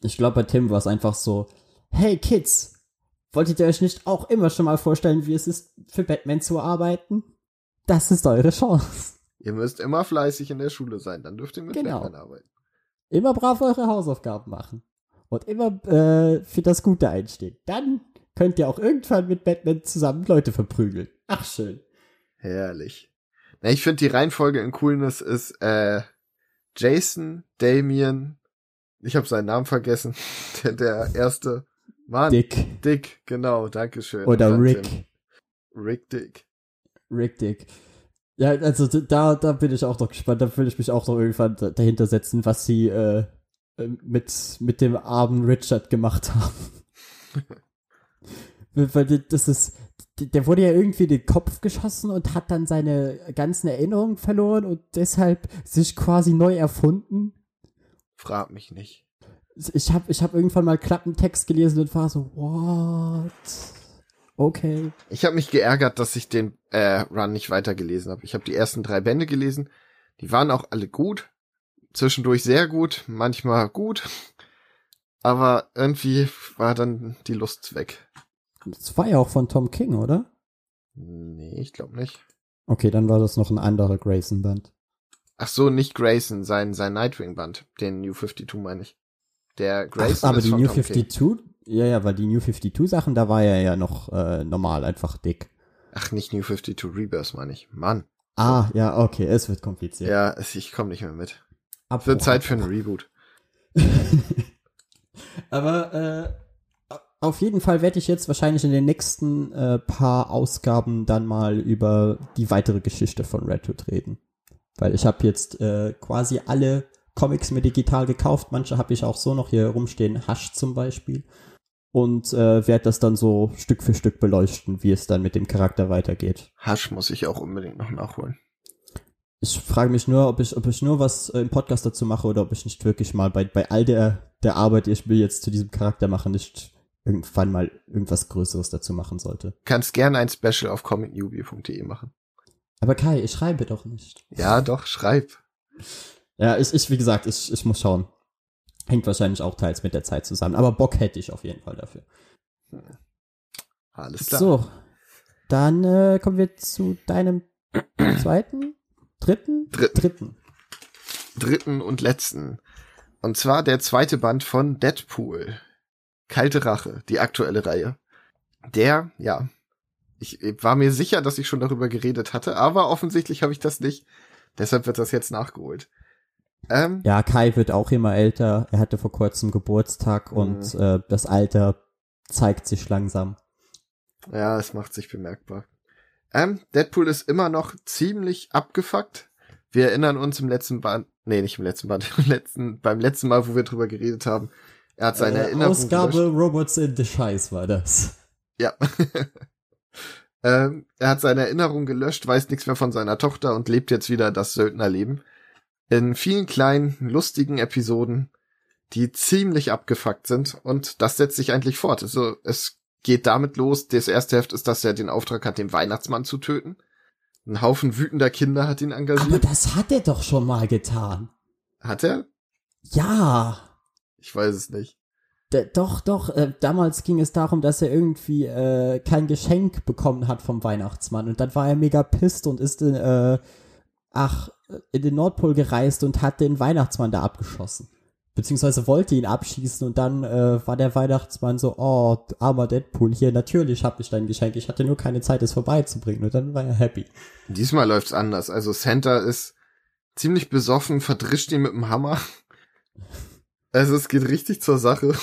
Ich glaube, bei Tim war es einfach so, hey Kids, wolltet ihr euch nicht auch immer schon mal vorstellen, wie es ist, für Batman zu arbeiten? Das ist eure Chance.
Ihr müsst immer fleißig in der Schule sein, dann dürft ihr mit
Genau.
Batman arbeiten.
Immer brav eure Hausaufgaben machen. Und immer äh, für das Gute einstehen. Dann könnt ihr auch irgendwann mit Batman zusammen Leute verprügeln. Ach schön.
Herrlich. Ich finde die Reihenfolge in Coolness ist äh, Jason, Damien, ich habe seinen Namen vergessen, der, der erste Mann.
Dick.
Dick, genau, dankeschön.
Oder Rick.
Tim. Rick Dick.
Rick Dick. Ja, also da, da bin ich auch noch gespannt. Da will ich mich auch noch irgendwann da- dahinter setzen, was sie äh, äh, mit, mit dem armen Richard gemacht haben. Weil das ist, der wurde ja irgendwie in den Kopf geschossen und hat dann seine ganzen Erinnerungen verloren und deshalb sich quasi neu erfunden.
Frag mich nicht.
Ich habe ich hab irgendwann mal Klappentext gelesen und war so, what? Okay.
Ich habe mich geärgert, dass ich den äh, Run nicht weitergelesen habe. Ich habe die ersten drei Bände gelesen. Die waren auch alle gut. Zwischendurch sehr gut, manchmal gut. Aber irgendwie war dann die Lust weg.
Das war ja auch von Tom King, oder?
Nee, ich glaube nicht.
Okay, dann war das noch ein anderer Grayson-Band.
Ach so, nicht Grayson, sein, sein Nightwing-Band. Den New 52 meine ich. Der
Ach,
Grayson
aber
ist
die New
Tom King.
52, ja, ja, weil die New 52 Sachen, da war er ja noch äh, normal, einfach dick.
Ach, nicht New 52 Rebirth meine ich. Mann.
Ah, ja, okay, es wird kompliziert.
Ja, ich komme nicht mehr mit.
Abbruch,
Wird Zeit für einen Reboot.
Aber äh, auf jeden Fall werde ich jetzt wahrscheinlich in den nächsten äh, paar Ausgaben dann mal über die weitere Geschichte von Red Hood reden. Weil ich habe jetzt äh, quasi alle Comics mir digital gekauft. Manche habe ich auch so noch hier rumstehen. Hush zum Beispiel. Und äh, werde das dann so Stück für Stück beleuchten, wie es dann mit dem Charakter weitergeht.
Hush muss ich auch unbedingt noch nachholen.
Ich frage mich nur, ob ich, ob ich nur was äh, im Podcast dazu mache oder ob ich nicht wirklich mal bei, bei all der, der Arbeit, die ich will jetzt zu diesem Charakter machen, nicht irgendwann mal irgendwas Größeres dazu machen sollte.
Kannst gerne ein Special auf comicnewbie.de machen.
Aber Kai, ich schreibe doch nicht.
Ja, doch, schreib.
Ja, ich, ich wie gesagt, ich, ich muss schauen. Hängt wahrscheinlich auch teils mit der Zeit zusammen. Aber Bock hätte ich auf jeden Fall dafür.
Alles klar.
So, dann äh, kommen wir zu deinem zweiten, dritten,
Dritten.
dritten.
Dritten und letzten. Und zwar der zweite Band von Deadpool. Kalte Rache, die aktuelle Reihe. Der, ja, ich war mir sicher, dass ich schon darüber geredet hatte, aber offensichtlich habe ich das nicht. Deshalb wird das jetzt nachgeholt. Ähm,
Ja, Kai wird auch immer älter. Er hatte vor kurzem Geburtstag
Mhm.
und äh, das Alter zeigt sich langsam.
Ja, es macht sich bemerkbar. Ähm, Deadpool ist immer noch ziemlich abgefuckt. Wir erinnern uns im letzten Band, nee, nicht im letzten Band, im letzten, beim letzten Mal, wo wir drüber geredet haben. Er hat seine
Äh,
Erinnerung
Ausgabe
gelöscht.
Robots in the Scheiß war das.
Ja. ähm, er hat seine Erinnerung gelöscht, weiß nichts mehr von seiner Tochter und lebt jetzt wieder das Söldnerleben. In vielen kleinen, lustigen Episoden, die ziemlich abgefuckt sind und das setzt sich eigentlich fort. Also es geht damit los, das erste Heft ist, dass er den Auftrag hat, den Weihnachtsmann zu töten. Ein Haufen wütender Kinder hat ihn
Aber
engagiert.
das hat er doch schon mal getan.
Hat er?
Ja.
Ich weiß es nicht.
D doch, doch. Äh, damals ging es darum, dass er irgendwie äh, kein Geschenk bekommen hat vom Weihnachtsmann. Und dann war er mega pisst und ist in, äh, ach, in den Nordpol gereist und hat den Weihnachtsmann da abgeschossen. Beziehungsweise wollte ihn abschießen und dann äh, war der Weihnachtsmann so, oh, armer Deadpool, hier, natürlich hab ich dein Geschenk, ich hatte nur keine Zeit, es vorbeizubringen. Und dann war er happy.
Diesmal läuft's anders. Also Santa ist ziemlich besoffen, verdrischt ihn mit dem Hammer. Also es geht richtig zur Sache.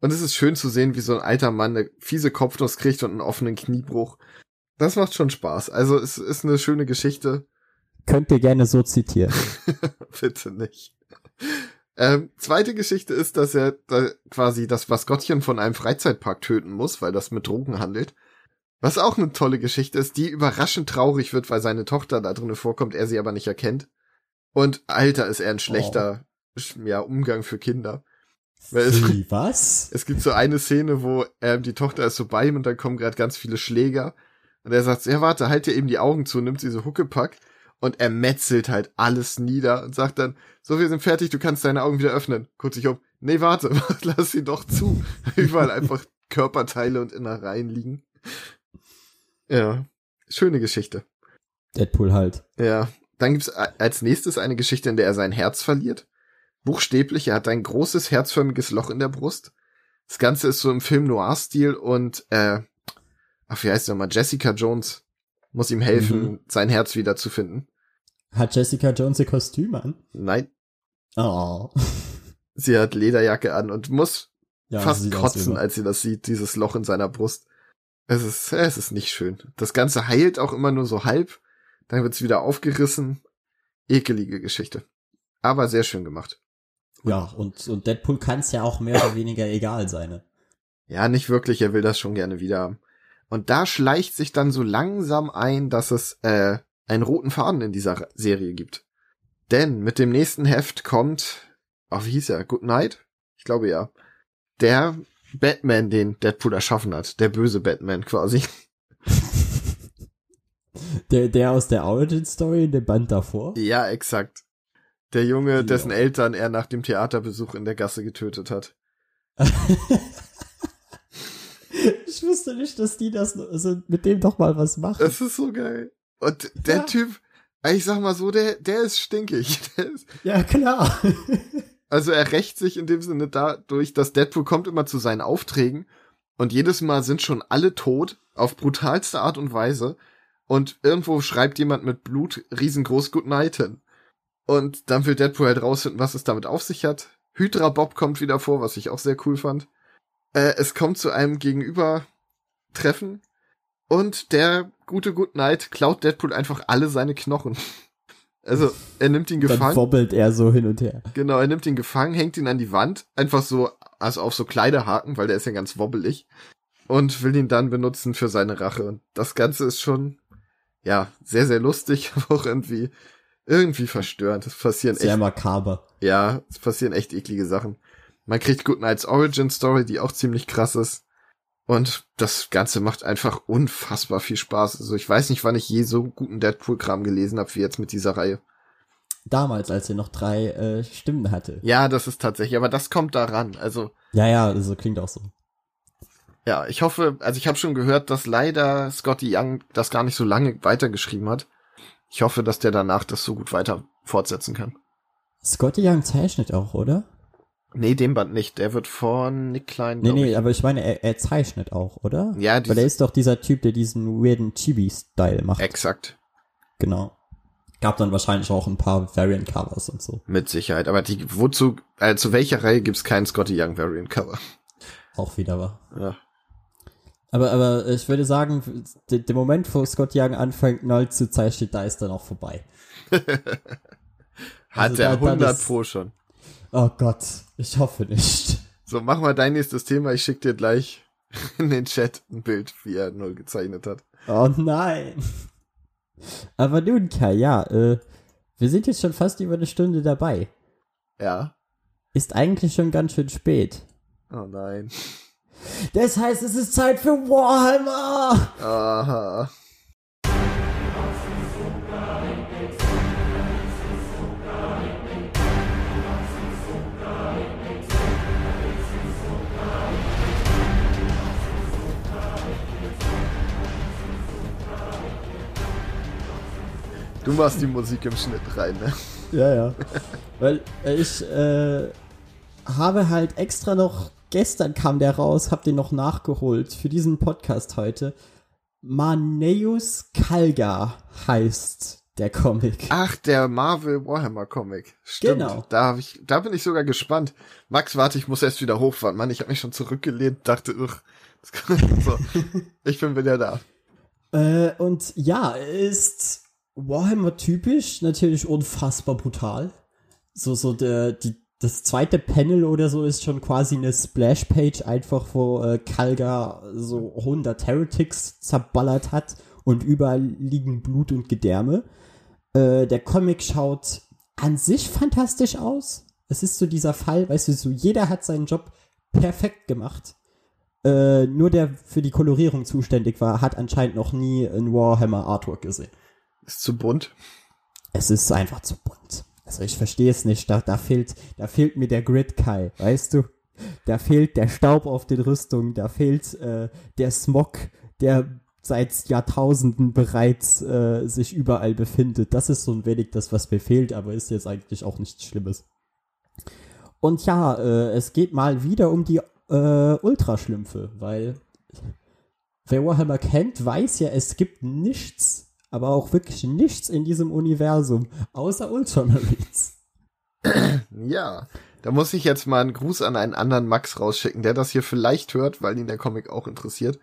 Und es ist schön zu sehen, wie so ein alter Mann eine fiese Kopfnuss kriegt und einen offenen Kniebruch. Das macht schon Spaß. Also es ist eine schöne Geschichte.
Könnt ihr gerne so zitieren.
Bitte nicht. Ähm, zweite Geschichte ist, dass er da quasi das Maskottchen von einem Freizeitpark töten muss, weil das mit Drogen handelt. Was auch eine tolle Geschichte ist, die überraschend traurig wird, weil seine Tochter da drinnen vorkommt, er sie aber nicht erkennt. Und Alter, ist er ein schlechter sch- ja, Umgang für Kinder. Weil es,
was?
es gibt so eine Szene, wo ähm, die Tochter ist so bei ihm und dann kommen gerade ganz viele Schläger. Und er sagt, ja warte, halt dir eben die Augen zu, nimmt sie so Huckepack und er metzelt halt alles nieder und sagt dann, so, wir sind fertig, du kannst deine Augen wieder öffnen. Kurz sich um, nee, warte, lass sie doch zu. Überall einfach Körperteile und Innereien liegen. Ja, schöne Geschichte.
Deadpool halt.
Ja, dann gibt's als nächstes eine Geschichte, in der er sein Herz verliert. Buchstäblich, er hat ein großes herzförmiges Loch in der Brust. Das Ganze ist so im Film Noir-Stil und, äh, ach, wie heißt der mal, Jessica Jones muss ihm helfen, mhm. sein Herz wiederzufinden.
Hat Jessica Jones ihr Kostüm an?
Nein.
Oh.
Sie hat Lederjacke an und muss ja, fast kotzen, als sie das sieht, dieses Loch in seiner Brust. Es ist, es ist nicht schön. Das Ganze heilt auch immer nur so halb. Dann wird's wieder aufgerissen. Ekelige Geschichte. Aber sehr schön gemacht.
Ja, und, und Deadpool kann's ja auch mehr oder weniger egal sein. Ne?
Ja, nicht wirklich. Er will das schon gerne wieder haben. Und da schleicht sich dann so langsam ein, dass es äh, einen roten Faden in dieser Serie gibt. Denn mit dem nächsten Heft kommt, oh, wie hieß er? Good Night? Ich glaube ja. Der Batman, den Deadpool erschaffen hat. Der böse Batman quasi.
Der, der aus der Origin Story in dem Band davor?
Ja, exakt. Der Junge, ja. dessen Eltern er nach dem Theaterbesuch in der Gasse getötet hat.
ich wusste nicht, dass die das also mit dem doch mal was machen.
Das ist so geil. Und der ja. Typ, ich sag mal so, der, der ist stinkig. Der ist,
ja, klar.
also er rächt sich in dem Sinne dadurch, dass Deadpool kommt immer zu seinen Aufträgen und jedes Mal sind schon alle tot, auf brutalste Art und Weise. Und irgendwo schreibt jemand mit Blut riesengroß Good Night hin. Und dann will Deadpool halt rausfinden, was es damit auf sich hat. Hydra Bob kommt wieder vor, was ich auch sehr cool fand. Äh, es kommt zu einem Gegenübertreffen und der gute Good Night klaut Deadpool einfach alle seine Knochen. Also, er nimmt ihn gefangen. Dann
wobbelt er so hin und her.
Genau, er nimmt ihn gefangen, hängt ihn an die Wand, einfach so, also auf so Kleiderhaken, weil der ist ja ganz wobbelig. Und will ihn dann benutzen für seine Rache. Und das Ganze ist schon, ja, sehr, sehr lustig, aber auch irgendwie, irgendwie verstörend. Es passieren
sehr echt. Sehr makaber.
Ja, es passieren echt eklige Sachen. Man kriegt Good Nights Origin Story, die auch ziemlich krass ist. Und das Ganze macht einfach unfassbar viel Spaß. Also ich weiß nicht, wann ich je so guten Deadpool-Kram gelesen habe wie jetzt mit dieser Reihe.
Damals, als er noch drei äh, Stimmen hatte.
Ja, das ist tatsächlich, aber das kommt daran. Also.
Ja, ja, so also klingt auch so.
Ja, ich hoffe, also ich habe schon gehört, dass leider Scotty Young das gar nicht so lange weitergeschrieben hat. Ich hoffe, dass der danach das so gut weiter fortsetzen kann.
Scotty Young zeichnet auch, oder?
Nee, dem Band nicht. Der wird von Nick Klein.
Nee, nee, ich. aber ich meine, er, er zeichnet auch, oder?
Ja,
Weil er ist doch dieser Typ, der diesen weirden Chibi-Style macht.
Exakt.
Genau. Gab dann wahrscheinlich auch ein paar Variant-Covers und so.
Mit Sicherheit. Aber die, wozu, äh, zu welcher Reihe gibt's keinen Scotty Young Variant-Cover?
Auch wieder wahr.
Ja.
Aber, aber ich würde sagen, der, Moment, wo Scott Young anfängt, null zu zeichnen, da ist dann auch vorbei.
Hat also er 100 Pro schon.
Oh Gott, ich hoffe nicht.
So, mach mal dein nächstes Thema. Ich schick dir gleich in den Chat ein Bild, wie er null gezeichnet hat.
Oh nein. Aber nun, Kai, ja, äh, wir sind jetzt schon fast über eine Stunde dabei.
Ja.
Ist eigentlich schon ganz schön spät.
Oh nein.
Das heißt, es ist Zeit für Warhammer.
Aha. Du machst die Musik im Schnitt rein, ne?
Ja, ja. Weil ich äh, habe halt extra noch, gestern kam der raus, hab den noch nachgeholt für diesen Podcast heute. Maneus Kalga heißt der Comic.
Ach, der Marvel Warhammer Comic. Stimmt. Genau. Da, hab ich, da bin ich sogar gespannt. Max, warte, ich muss erst wieder hochfahren. Mann, ich habe mich schon zurückgelehnt, dachte, ugh, so, ich bin wieder da.
Äh, und ja, ist Warhammer typisch, natürlich unfassbar brutal. So, so der, die, das zweite Panel oder so ist schon quasi eine Splash-Page, einfach wo äh, Kalga so 100 Heretics zerballert hat und überall liegen Blut und Gedärme. Äh, der Comic schaut an sich fantastisch aus. Es ist so dieser Fall, weißt du, so jeder hat seinen Job perfekt gemacht. Äh, nur der für die Kolorierung zuständig war, hat anscheinend noch nie ein Warhammer Artwork gesehen.
Ist zu bunt.
es ist einfach zu bunt. Also ich verstehe es nicht. Da, da fehlt, da fehlt mir der Grid Kai, weißt du? Da fehlt der Staub auf den Rüstungen, da fehlt äh, der Smog, der seit Jahrtausenden bereits äh, sich überall befindet. Das ist so ein wenig das, was mir fehlt, aber ist jetzt eigentlich auch nichts Schlimmes. Und ja, äh, es geht mal wieder um die äh, Ultraschlümpfe, weil wer Warhammer kennt, weiß ja, es gibt nichts, aber auch wirklich nichts in diesem Universum, außer Ultramarines.
Ja, da muss ich jetzt mal einen Gruß an einen anderen Max rausschicken, der das hier vielleicht hört, weil ihn der Comic auch interessiert.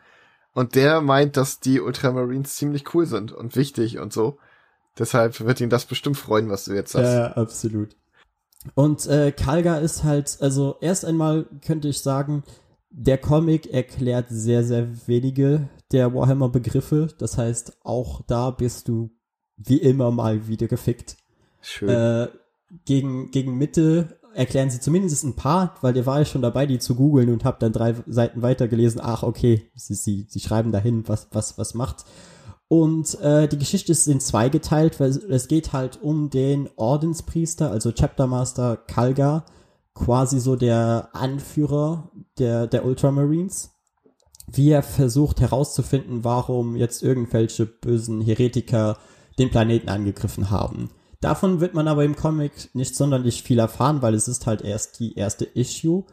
Und der meint, dass die Ultramarines ziemlich cool sind und wichtig und so. Deshalb wird ihn das bestimmt freuen, was du jetzt sagst.
Ja, absolut. Und äh, Kalga ist halt, also erst einmal könnte ich sagen, der Comic erklärt sehr, sehr wenige der Warhammer-Begriffe. Das heißt, auch da bist du wie immer mal wieder gefickt.
Schön.
Äh, gegen, gegen Mitte erklären sie zumindest ein paar, weil der war ja schon dabei, die zu googeln und habe dann drei Seiten weitergelesen. Ach, okay, sie, sie, sie schreiben dahin, was, was, was macht. Und äh, die Geschichte ist in zwei geteilt, weil es geht halt um den Ordenspriester, also Chaptermaster Kalga, quasi so der Anführer der, der Ultramarines, wie er versucht herauszufinden, warum jetzt irgendwelche bösen Heretiker den Planeten angegriffen haben. Davon wird man aber im Comic nicht sonderlich viel erfahren, weil es ist halt erst die erste Issue.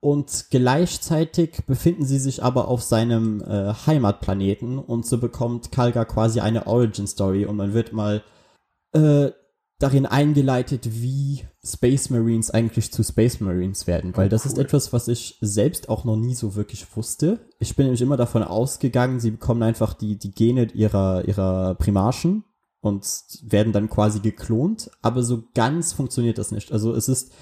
Und gleichzeitig befinden sie sich aber auf seinem äh, Heimatplaneten und so bekommt Kalga quasi eine Origin Story und man wird mal äh, darin eingeleitet, wie Space Marines eigentlich zu Space Marines werden, weil oh, das cool. ist etwas, was ich selbst auch noch nie so wirklich wusste. Ich bin nämlich immer davon ausgegangen, sie bekommen einfach die, die Gene ihrer, ihrer Primarchen und werden dann quasi geklont, aber so ganz funktioniert das nicht. Also es ist,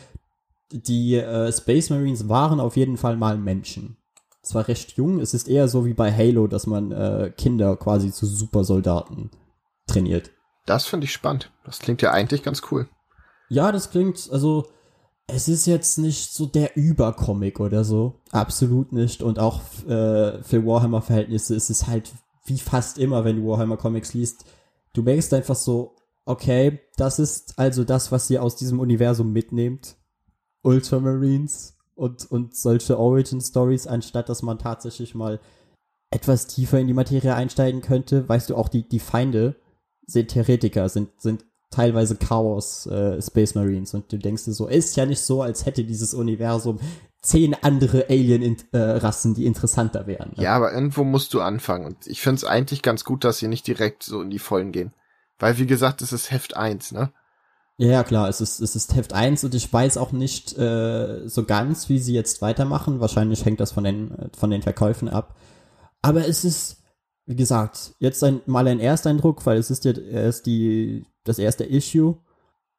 die äh, Space Marines waren auf jeden Fall mal Menschen. Zwar recht jung, es ist eher so wie bei Halo, dass man äh, Kinder quasi zu Supersoldaten trainiert.
Das finde ich spannend. Das klingt ja eigentlich ganz cool.
Ja, das klingt, also es ist jetzt nicht so der Übercomic oder so. Absolut nicht. Und auch äh, für Warhammer-Verhältnisse ist es halt wie fast immer, wenn du Warhammer-Comics liest, du merkst einfach so, okay, das ist also das, was ihr aus diesem Universum mitnehmt. Ultramarines und, und solche Origin-Stories, anstatt dass man tatsächlich mal etwas tiefer in die Materie einsteigen könnte. Weißt du, auch die, die Feinde sind Theoretiker, sind, sind teilweise Chaos äh, Space Marines und du denkst dir so, ist ja nicht so, als hätte dieses Universum zehn andere Alien-Rassen, äh, die interessanter wären.
Ne? Ja, aber irgendwo musst du anfangen und ich finde es eigentlich ganz gut, dass sie nicht direkt so in die Vollen gehen. Weil, wie gesagt, es ist Heft 1, ne?
Ja, klar, es ist, es ist Heft 1 und ich weiß auch nicht äh, so ganz, wie sie jetzt weitermachen. Wahrscheinlich hängt das von den, von den Verkäufen ab. Aber es ist, wie gesagt, jetzt ein, mal ein Ersteindruck, weil es ist ja erst die, das erste Issue.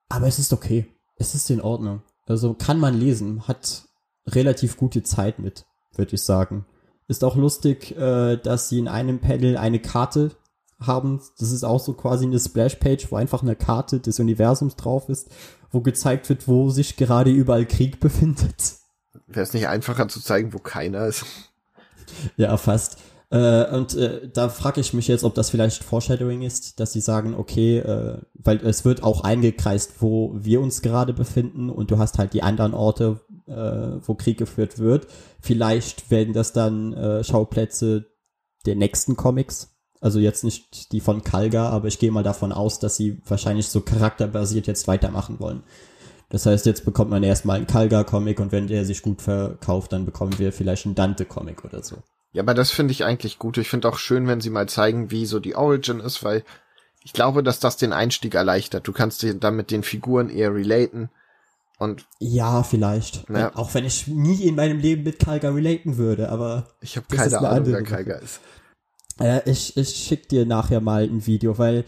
Aber es ist okay. Es ist in Ordnung. Also kann man lesen, hat relativ gute Zeit mit, würde ich sagen. Ist auch lustig, äh, dass sie in einem Panel eine Karte haben. Das ist auch so quasi eine Splashpage, wo einfach eine Karte des Universums drauf ist, wo gezeigt wird, wo sich gerade überall Krieg befindet.
Wäre es nicht einfacher zu zeigen, wo keiner ist?
Ja, fast. Äh, und äh, da frage ich mich jetzt, ob das vielleicht Foreshadowing ist, dass sie sagen, okay, äh, weil es wird auch eingekreist, wo wir uns gerade befinden und du hast halt die anderen Orte, äh, wo Krieg geführt wird. Vielleicht werden das dann äh, Schauplätze der nächsten Comics. Also jetzt nicht die von Kalga, aber ich gehe mal davon aus, dass sie wahrscheinlich so charakterbasiert jetzt weitermachen wollen. Das heißt, jetzt bekommt man erstmal einen Kalga-Comic und wenn der sich gut verkauft, dann bekommen wir vielleicht einen Dante-Comic oder so.
Ja, aber das finde ich eigentlich gut. Ich finde auch schön, wenn sie mal zeigen, wie so die Origin ist, weil ich glaube, dass das den Einstieg erleichtert. Du kannst dir dann mit den Figuren eher relaten. Und
ja, vielleicht. Ja. Auch wenn ich nie in meinem Leben mit Kalga relaten würde, aber
ich habe keine Ahnung, wer Kalga ist.
Äh, ich ich schick dir nachher mal ein Video, weil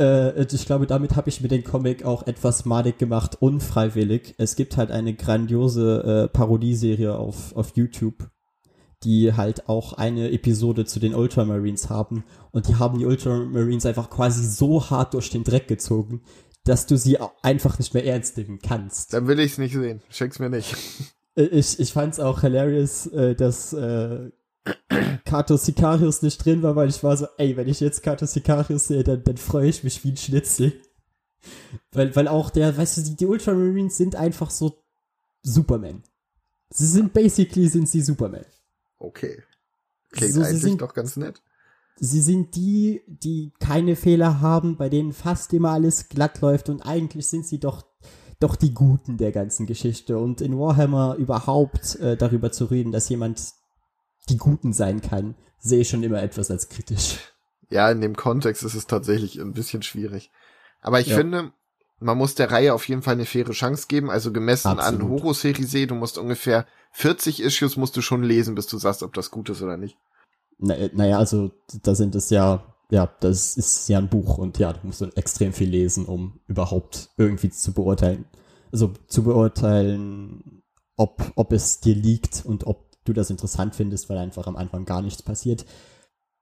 äh, ich glaube, damit habe ich mir den Comic auch etwas madig gemacht, unfreiwillig. Es gibt halt eine grandiose äh, Parodieserie auf auf YouTube die halt auch eine Episode zu den Ultramarines haben. Und die haben die Ultramarines einfach quasi so hart durch den Dreck gezogen, dass du sie einfach nicht mehr ernst nehmen kannst.
Dann will ich es nicht sehen. Schick's mir nicht.
Äh, ich, ich fand's auch hilarious, äh, dass äh, Kato Sicarius nicht drin war, weil ich war so, ey, wenn ich jetzt Kato Sicarius sehe, dann, dann freue ich mich wie ein Schnitzel. weil, weil auch der, weißt du, die, die Ultramarines sind einfach so Superman. Sie sind basically sind sie Superman.
Okay. Klingt
So,
eigentlich
sind-
doch ganz nett.
Sie sind die, die keine Fehler haben, bei denen fast immer alles glatt läuft und eigentlich sind sie doch, doch die Guten der ganzen Geschichte. Und in Warhammer überhaupt äh, darüber zu reden, dass jemand die Guten sein kann, sehe ich schon immer etwas als kritisch.
Ja, in dem Kontext ist es tatsächlich ein bisschen schwierig. Aber ich
Ja.
finde, man muss der Reihe auf jeden Fall eine faire Chance geben. Also gemessen an
Absolut.
Horror-Serie, du musst ungefähr 40 Issues musst du schon lesen, bis du sagst, ob das gut ist oder nicht.
Na, äh, naja, also da sind es ja, ja, das ist ja ein Buch und ja, du musst extrem viel lesen, um überhaupt irgendwie zu beurteilen. Also zu beurteilen, ob, ob es dir liegt und ob du das interessant findest, weil einfach am Anfang gar nichts passiert.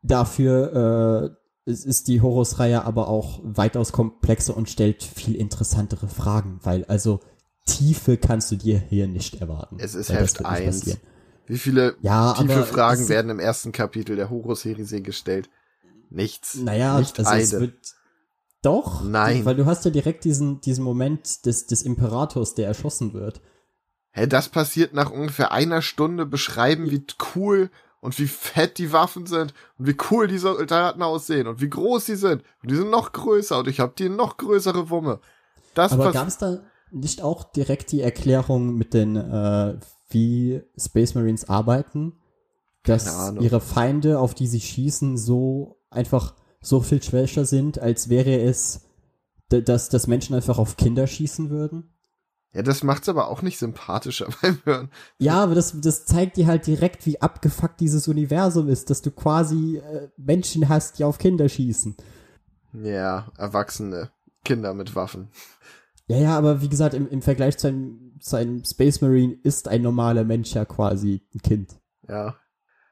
Dafür äh, ist die Horus-Reihe aber auch weitaus komplexer und stellt viel interessantere Fragen, weil also Tiefe kannst du dir hier nicht erwarten.
Es ist Heft
wird nicht
1.
passieren.
Wie viele
Ja,
tiefe Fragen
es-
werden im ersten Kapitel der Horror-Serie gestellt? Nichts.
Naja,
nicht
also es
eine.
wird doch,
Nein.
weil du hast ja direkt diesen, diesen Moment des, des Imperators, der erschossen wird.
Hä, das passiert nach ungefähr einer Stunde beschreiben, wie cool und wie fett die Waffen sind und wie cool die Soldaten aussehen und wie groß sie sind. Und die sind noch größer und ich habe die noch größere Wumme. Das
Aber
pass-
gab es da nicht auch direkt die Erklärung mit den, äh, wie Space Marines arbeiten? Dass ihre Feinde, auf die sie schießen, so einfach so viel schwächer sind, als wäre es, dass, dass Menschen einfach auf Kinder schießen würden?
Ja, das macht's aber auch nicht sympathischer beim Hören.
Ja, aber das, das zeigt dir halt direkt, wie abgefuckt dieses Universum ist, dass du quasi äh, Menschen hast, die auf Kinder schießen.
Ja, erwachsene Kinder mit Waffen.
Ja, ja, aber wie gesagt, im, im Vergleich zu einem, zu einem Space Marine ist ein normaler Mensch ja quasi ein Kind.
Ja.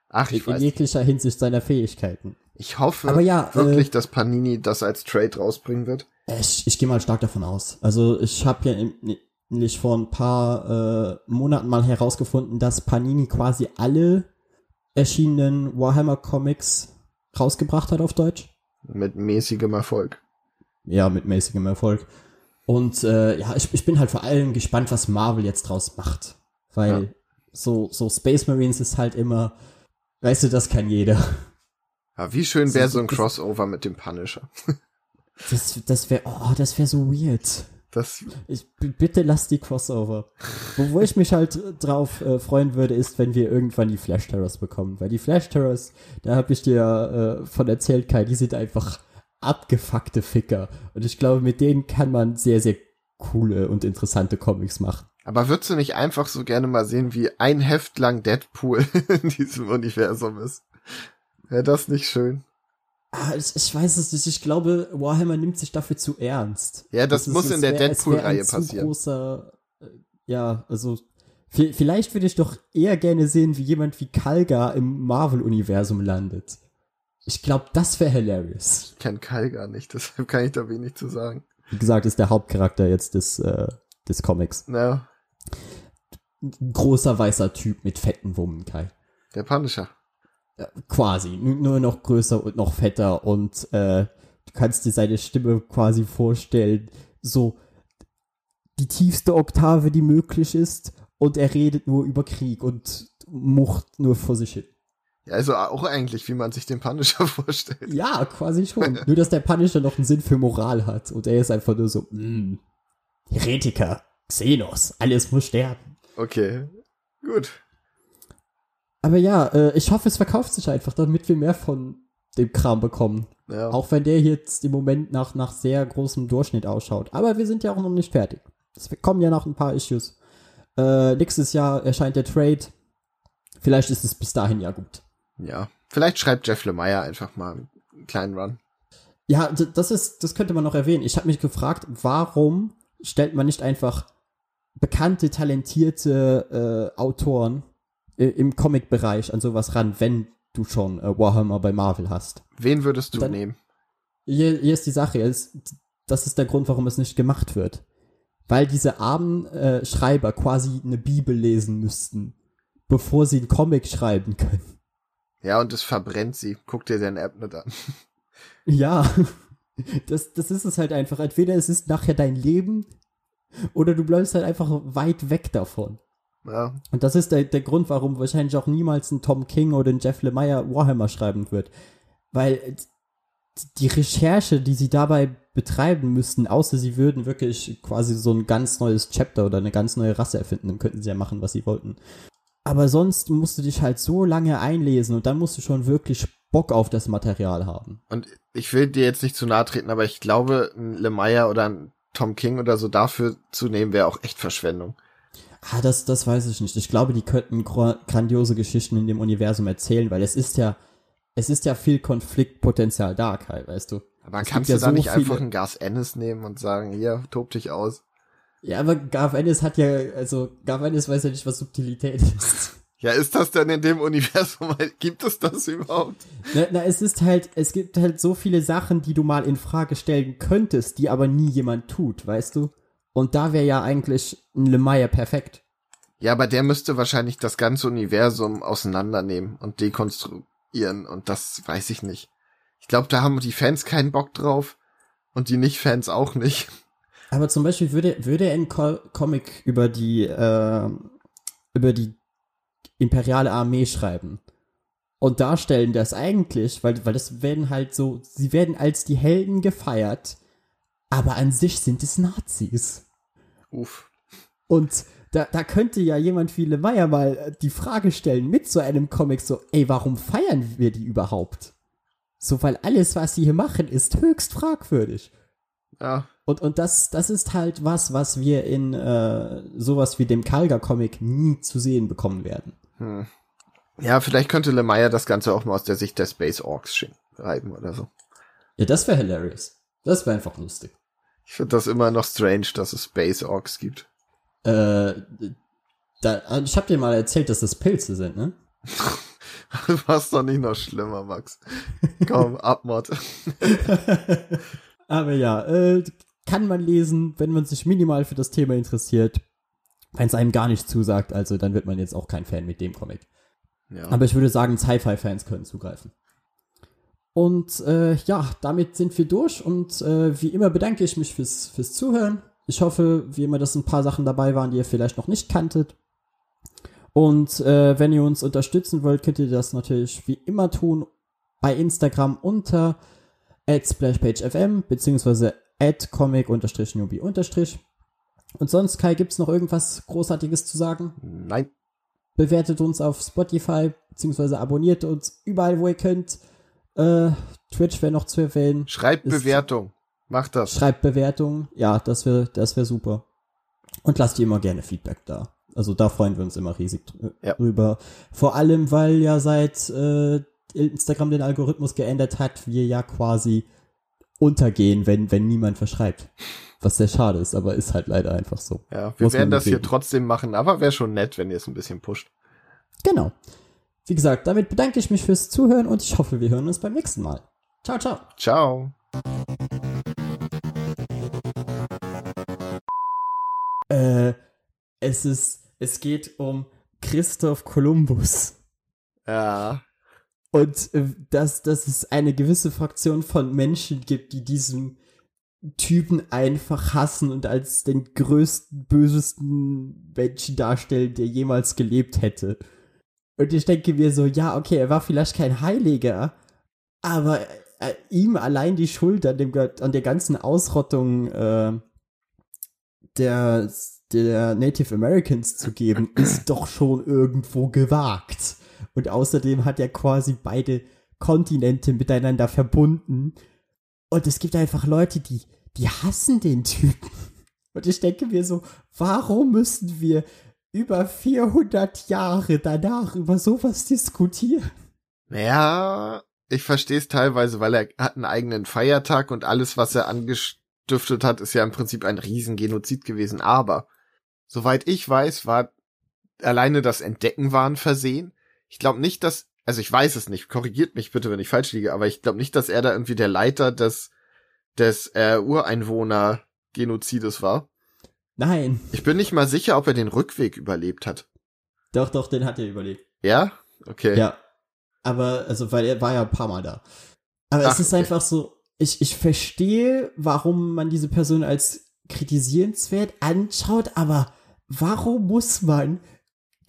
Ach, ich
in
weiß.
jeglicher Hinsicht seiner Fähigkeiten.
Ich hoffe
Aber ja,
wirklich,
äh,
dass Panini das als Trade rausbringen wird.
Ich, ich gehe mal stark davon aus. Also ich habe ja nämlich vor ein paar äh, Monaten mal herausgefunden, dass Panini quasi alle erschienenen Warhammer Comics rausgebracht hat auf Deutsch.
Mit mäßigem Erfolg.
Ja, mit mäßigem Erfolg. Und äh, ja, ich, ich bin halt vor allem gespannt, was Marvel jetzt draus macht. Weil
Ja.
so, so Space Marines ist halt immer, weißt du, das kann jeder.
Ja, wie schön wäre
So-
so ein Crossover mit dem Punisher.
Das, das wäre, oh, das wäre so weird.
Das,
Ich, bitte lass die Crossover. Wo, wo ich mich halt drauf äh, freuen würde, ist, wenn wir irgendwann die Flash Terrors bekommen. Weil die Flash Terrors, da habe ich dir äh, von erzählt, Kai, die sind einfach abgefuckte Ficker. Und ich glaube, mit denen kann man sehr, sehr coole und interessante Comics machen.
aber würdest du nicht einfach so gerne mal sehen, wie ein Heft lang Deadpool in diesem Universum ist? Wäre das nicht schön?
Ah, ich, ich weiß es nicht. Ich glaube, Warhammer nimmt sich dafür zu ernst.
Ja, das
ist-
muss
es
in der Deadpool-Reihe passieren.
Großer, äh, ja, also vi- vielleicht würde ich doch eher gerne sehen, wie jemand wie Kalga im Marvel-Universum landet. Ich glaube, das wäre hilarious.
Ich kenn Kai gar nicht, deshalb kann ich da wenig zu sagen.
Wie gesagt, ist der Hauptcharakter jetzt des, äh, des Comics.
Na,
Ein großer weißer Typ mit fetten Wummen, Kai.
der Punisher.
Ja, quasi. Nur, nur noch größer und noch fetter und äh, du kannst dir seine Stimme quasi vorstellen, so die tiefste Oktave, die möglich ist und er redet nur über Krieg und mucht nur vor sich hin.
Ja, also auch eigentlich, wie man sich den Punisher vorstellt.
Ja, quasi schon. nur, dass der Punisher noch einen Sinn für Moral hat und er ist einfach nur so, mm, Heretiker, Xenos, alles muss sterben.
Okay, gut.
Aber ja, äh, ich hoffe, es verkauft sich einfach, damit wir mehr von dem Kram bekommen.
Ja.
Auch wenn der jetzt im Moment nach, nach sehr großem Durchschnitt ausschaut. Aber wir sind ja auch noch nicht fertig. Es kommen ja noch ein paar Issues. Äh, nächstes Jahr erscheint der Trade. Vielleicht ist es bis dahin ja gut.
Ja. Vielleicht schreibt Jeff Lemire einfach mal einen kleinen Run.
Ja, das ist, das könnte man noch erwähnen. Ich habe mich gefragt, warum stellt man nicht einfach bekannte, talentierte äh, Autoren äh, im Comic-Bereich an sowas ran, wenn du schon äh, Warhammer bei Marvel hast?
Wen würdest du
Dann-
nehmen?
Hier, hier ist die Sache, es, das ist der Grund, warum es nicht gemacht wird. Weil diese armen äh, Schreiber quasi eine Bibel lesen müssten, bevor sie einen Comic schreiben können.
Ja, und es verbrennt sie. Guck dir den App nicht an.
Ja, Das, das ist es halt einfach. Entweder es ist nachher dein Leben oder du bleibst halt einfach weit weg davon.
Ja.
Und das ist der, der Grund, warum wahrscheinlich auch niemals ein Tom King oder ein Jeff Lemire Warhammer schreiben wird. Weil die Recherche, die sie dabei betreiben müssten, außer sie würden wirklich quasi so ein ganz neues Chapter oder eine ganz neue Rasse erfinden, dann könnten sie ja machen, was sie wollten. Aber sonst musst du dich halt so lange einlesen und dann musst du schon wirklich Bock auf das Material haben.
Und ich will dir jetzt nicht zu nahe treten, aber ich glaube, ein Lemire oder ein Tom King oder so dafür zu nehmen, wäre auch echt Verschwendung.
Ah, das, das weiß ich nicht. Ich glaube, die könnten grandiose Geschichten in dem Universum erzählen, weil es ist ja, es ist ja viel Konfliktpotenzial da, Kai, weißt du.
Aber kannst du ja da so nicht einfach einen Gas Ennis nehmen und sagen, hier, tob dich aus?
Ja, aber Garth Ennis hat ja, also Garth Ennis weiß ja nicht, was Subtilität ist.
Ja, ist das denn in dem Universum? Gibt es das überhaupt?
Na, na, es ist halt, es gibt halt so viele Sachen, die du mal in Frage stellen könntest, die aber nie jemand tut, weißt du? Und da wäre ja eigentlich ein Lemire perfekt.
Ja, aber der müsste wahrscheinlich das ganze Universum auseinandernehmen und dekonstruieren und das weiß ich nicht. Ich glaube, da haben die Fans keinen Bock drauf und die Nicht-Fans auch nicht.
Aber zum Beispiel würde, würde ein Co Comic über die, äh, über die imperiale Armee schreiben und darstellen das eigentlich, weil, weil das werden halt so, sie werden als die Helden gefeiert, aber an sich sind es Nazis.
Uff.
Und da, da könnte ja jemand wie Lemaier mal äh, die Frage stellen mit so einem Comic so, ey, warum feiern wir die überhaupt? So, weil alles, was sie hier machen, ist höchst fragwürdig.
Ja.
Und, und das, das ist halt was, was wir in äh, sowas wie dem Kalga-Comic nie zu sehen bekommen werden.
Hm. Ja, vielleicht könnte Lemaier das Ganze auch mal aus der Sicht der Space Orks schreiben oder so.
Ja, das wäre hilarious. Das wäre einfach lustig.
Ich finde das immer noch strange, dass es Space Orks gibt.
Äh, da, ich habe dir mal erzählt, dass das Pilze sind, ne?
du warst doch nicht noch schlimmer, Max. Komm, Abmord.
Aber ja, äh, kann man lesen, wenn man sich minimal für das Thema interessiert. Wenn es einem gar nicht zusagt, also dann wird man jetzt auch kein Fan mit dem Comic. Ja. Aber ich würde sagen, Sci-Fi-Fans können zugreifen. Und äh, ja, damit sind wir durch und äh, wie immer bedanke ich mich fürs, fürs Zuhören. Ich hoffe, wie immer, dass ein paar Sachen dabei waren, die ihr vielleicht noch nicht kanntet. Und äh, wenn ihr uns unterstützen wollt, könnt ihr das natürlich wie immer tun bei Instagram unter splashpagefm beziehungsweise comic-newbie- und sonst, Kai, gibt's noch irgendwas Großartiges zu sagen?
Nein.
Bewertet uns auf Spotify, beziehungsweise abonniert uns überall, wo ihr könnt. Äh, Twitch wäre noch zu erwähnen.
Schreibt Ist, Bewertung. Macht das.
Schreibt Bewertung. Ja, das wäre das wär super. Und lasst ihr immer gerne Feedback da. Also da freuen wir uns immer riesig ja. drüber. Vor allem, weil ja seit äh, Instagram den Algorithmus geändert hat, wir ja quasi untergehen, wenn, wenn niemand verschreibt. Was sehr schade ist, aber ist halt leider einfach so.
Ja, wir Muss werden das hier trotzdem machen, aber wäre schon nett, wenn ihr es ein bisschen pusht.
Genau. Wie gesagt, damit bedanke ich mich fürs Zuhören und ich hoffe, wir hören uns beim nächsten Mal. Ciao, ciao.
Ciao.
Äh, es ist, es geht um Christoph Kolumbus.
Ja.
Und äh, dass, dass es eine gewisse Fraktion von Menschen gibt, die diesen Typen einfach hassen und als den größten, bösesten Menschen darstellen, der jemals gelebt hätte. Und ich denke mir so, ja, okay, er war vielleicht kein Heiliger, aber äh, ihm allein die Schuld an, dem, an der ganzen Ausrottung äh, der, der Native Americans zu geben, ist doch schon irgendwo gewagt. Und außerdem hat er quasi beide Kontinente miteinander verbunden. Und es gibt einfach Leute, die, die hassen den Typen. Und ich denke mir so, warum müssen wir über 400 Jahre danach über sowas diskutieren?
Naja, ich verstehe es teilweise, weil er hat einen eigenen Feiertag und alles, was er angestiftet hat, ist ja im Prinzip ein Riesengenozid gewesen. Aber, soweit ich weiß, war alleine das Entdecken waren versehen. Ich glaube nicht, dass, also ich weiß es nicht, korrigiert mich bitte, wenn ich falsch liege, aber ich glaube nicht, dass er da irgendwie der Leiter des, des äh, Ureinwohner-Genozides war.
Nein.
Ich bin nicht mal sicher, ob er den Rückweg überlebt hat.
Doch, doch, den hat er überlebt.
Ja? Okay.
Ja. Aber, also, weil er war ja ein paar Mal da. Aber Ach, es ist okay. einfach so, ich, ich verstehe, warum man diese Person als kritisierenswert anschaut, aber warum muss man,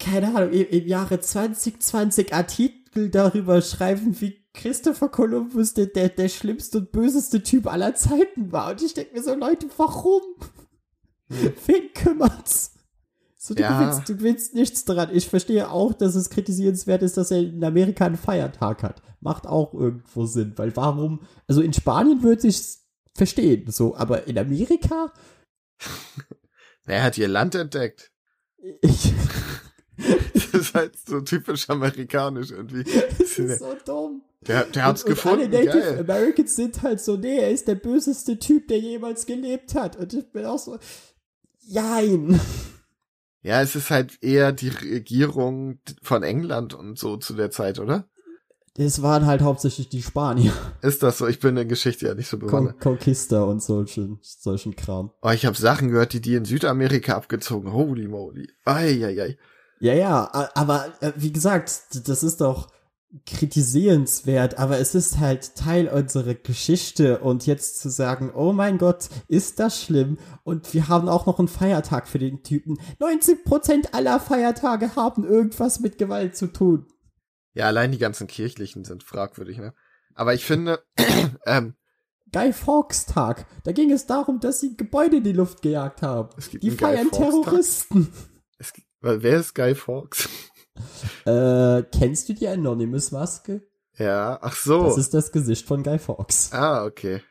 keine Ahnung, im, Jahre 2020 Artikel darüber schreiben, wie Christopher Columbus der, der, der schlimmste und böseste Typ aller Zeiten war? Und ich denke mir so, Leute, warum? Hm. Wen kümmert's? So, du, ja. willst, du willst nichts daran. Ich verstehe auch, dass es kritisierenswert ist, dass er in Amerika einen Feiertag hat. Macht auch irgendwo Sinn, weil warum, also in Spanien würde ich verstehen, so, aber in Amerika?
er hat ihr Land entdeckt.
Ich.
das ist halt so typisch amerikanisch irgendwie.
Das ist so dumm.
Der, der hat's und, gefunden.
Und alle Native Geil. Americans sind halt so, nee, er ist der böseste Typ, der jemals gelebt hat. Und ich bin auch so, jein.
Ja, es ist halt eher die Regierung von England und so zu der Zeit, oder?
Es waren halt hauptsächlich die Spanier.
Ist das so? Ich bin in der Geschichte ja nicht so bewandert.
Con Conquista und solchen, solchen Kram.
Oh, ich habe Sachen gehört, die die in Südamerika abgezogen. Holy moly. Eieiei.
Ja, ja, aber äh, wie gesagt, das ist doch kritisierenswert, aber es ist halt Teil unserer Geschichte und jetzt zu sagen, oh mein Gott, ist das schlimm und wir haben auch noch einen Feiertag für den Typen. 90% aller Feiertage haben irgendwas mit Gewalt zu tun.
Ja, allein die ganzen kirchlichen sind fragwürdig, ne? Aber ich finde, ähm,
Guy Fawkes Tag, da ging es darum, dass sie Gebäude in die Luft gejagt haben. die feiern Terroristen.
Es, wer ist Guy Fawkes?
Äh, kennst du die Anonymous-Maske?
Ja, ach so.
Das ist das Gesicht von Guy Fawkes.
Ah, okay.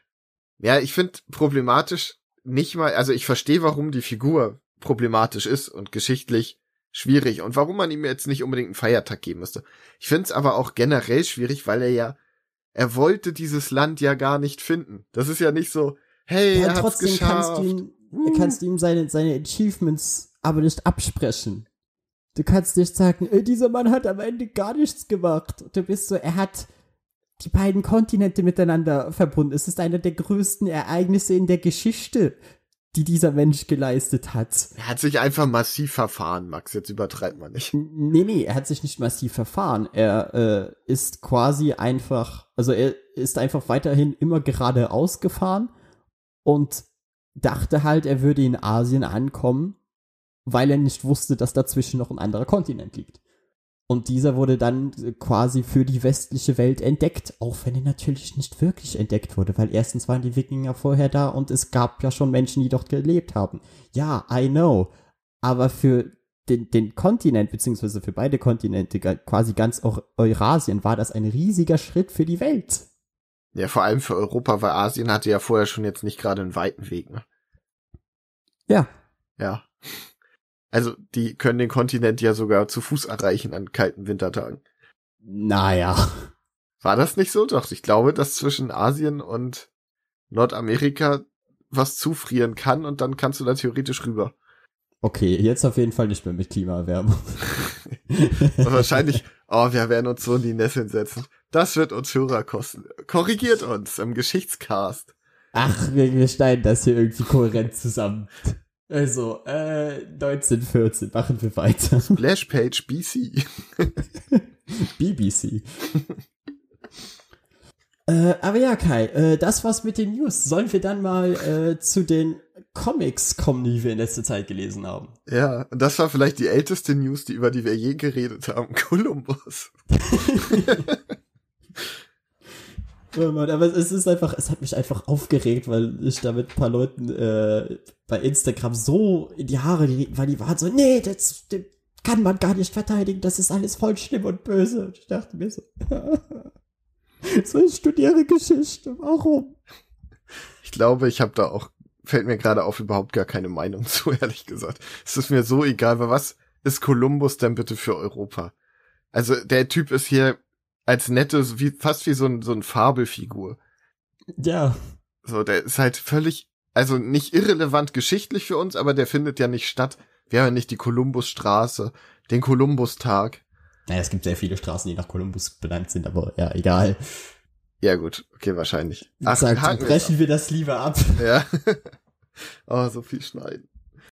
Ja, ich finde problematisch nicht mal, also ich verstehe, warum die Figur problematisch ist und geschichtlich schwierig und warum man ihm jetzt nicht unbedingt einen Feiertag geben müsste. Ich finde es aber auch generell schwierig, weil er ja, er wollte dieses Land ja gar nicht finden. Das ist ja nicht so, hey, ja, er hat's trotzdem geschafft.
Kannst du ihm, uh. kannst du ihm seine, seine Achievements aber nicht absprechen. Du kannst nicht sagen, äh, dieser Mann hat am Ende gar nichts gemacht. Du bist so, er hat die beiden Kontinente miteinander verbunden. Es ist einer der größten Ereignisse in der Geschichte, die dieser Mensch geleistet hat.
Er hat sich einfach massiv verfahren, Max. Jetzt übertreibt man nicht.
Nee, nee, er hat sich nicht massiv verfahren. Er äh, ist quasi einfach, also er ist einfach weiterhin immer geradeaus gefahren und dachte halt, er würde in Asien ankommen weil er nicht wusste, dass dazwischen noch ein anderer Kontinent liegt. Und dieser wurde dann quasi für die westliche Welt entdeckt, auch wenn er natürlich nicht wirklich entdeckt wurde, weil erstens waren die Wikinger vorher da und es gab ja schon Menschen, die dort gelebt haben. Ja, I know. Aber für den, den Kontinent, beziehungsweise für beide Kontinente, quasi ganz Eurasien, war das ein riesiger Schritt für die Welt.
Ja, vor allem für Europa, weil Asien hatte ja vorher schon jetzt nicht gerade einen weiten Weg, ne?
Ja.
Ja. Also, die können den Kontinent ja sogar zu Fuß erreichen an kalten Wintertagen.
Naja.
War das nicht so? Doch, ich glaube, dass zwischen Asien und Nordamerika was zufrieren kann und dann kannst du da theoretisch rüber.
Okay, jetzt auf jeden Fall nicht mehr mit Klimaerwärmung.
wahrscheinlich, oh, wir werden uns so in die Nesseln setzen. Das wird uns Hörer kosten. Korrigiert uns im Geschichtscast.
Ach, wir, wir schneiden das hier irgendwie kohärent zusammen. Also, äh, 1914, machen wir weiter.
Splashpage BC.
BBC. äh, aber ja, Kai, äh, das war's mit den News. Sollen wir dann mal äh, zu den Comics kommen, die wir in letzter Zeit gelesen haben?
Ja, und das war vielleicht die älteste News, die über die wir je geredet haben. Columbus.
Aber es ist einfach, es hat mich einfach aufgeregt, weil ich da mit ein paar Leuten äh, bei Instagram so in die Haare weil die waren so, nee, das, das kann man gar nicht verteidigen, das ist alles voll schlimm und böse. Und ich dachte mir so, so ich studiere Geschichte, warum?
Ich glaube, ich habe da auch, fällt mir gerade auf, überhaupt gar keine Meinung zu, ehrlich gesagt. Es ist mir so egal, weil was ist Kolumbus denn bitte für Europa? Also der Typ ist hier als nette, wie, fast wie so ein, so ein Fabelfigur.
Ja.
So, der ist halt völlig, also nicht irrelevant geschichtlich für uns, aber der findet ja nicht statt. Wir haben ja nicht die Kolumbusstraße, den Kolumbustag.
Naja, es gibt sehr viele Straßen, die nach Kolumbus benannt sind, aber ja, egal.
Ja, gut, okay, wahrscheinlich.
Ach, Sagt, brechen wir das lieber ab.
Ja. oh, so viel schneiden.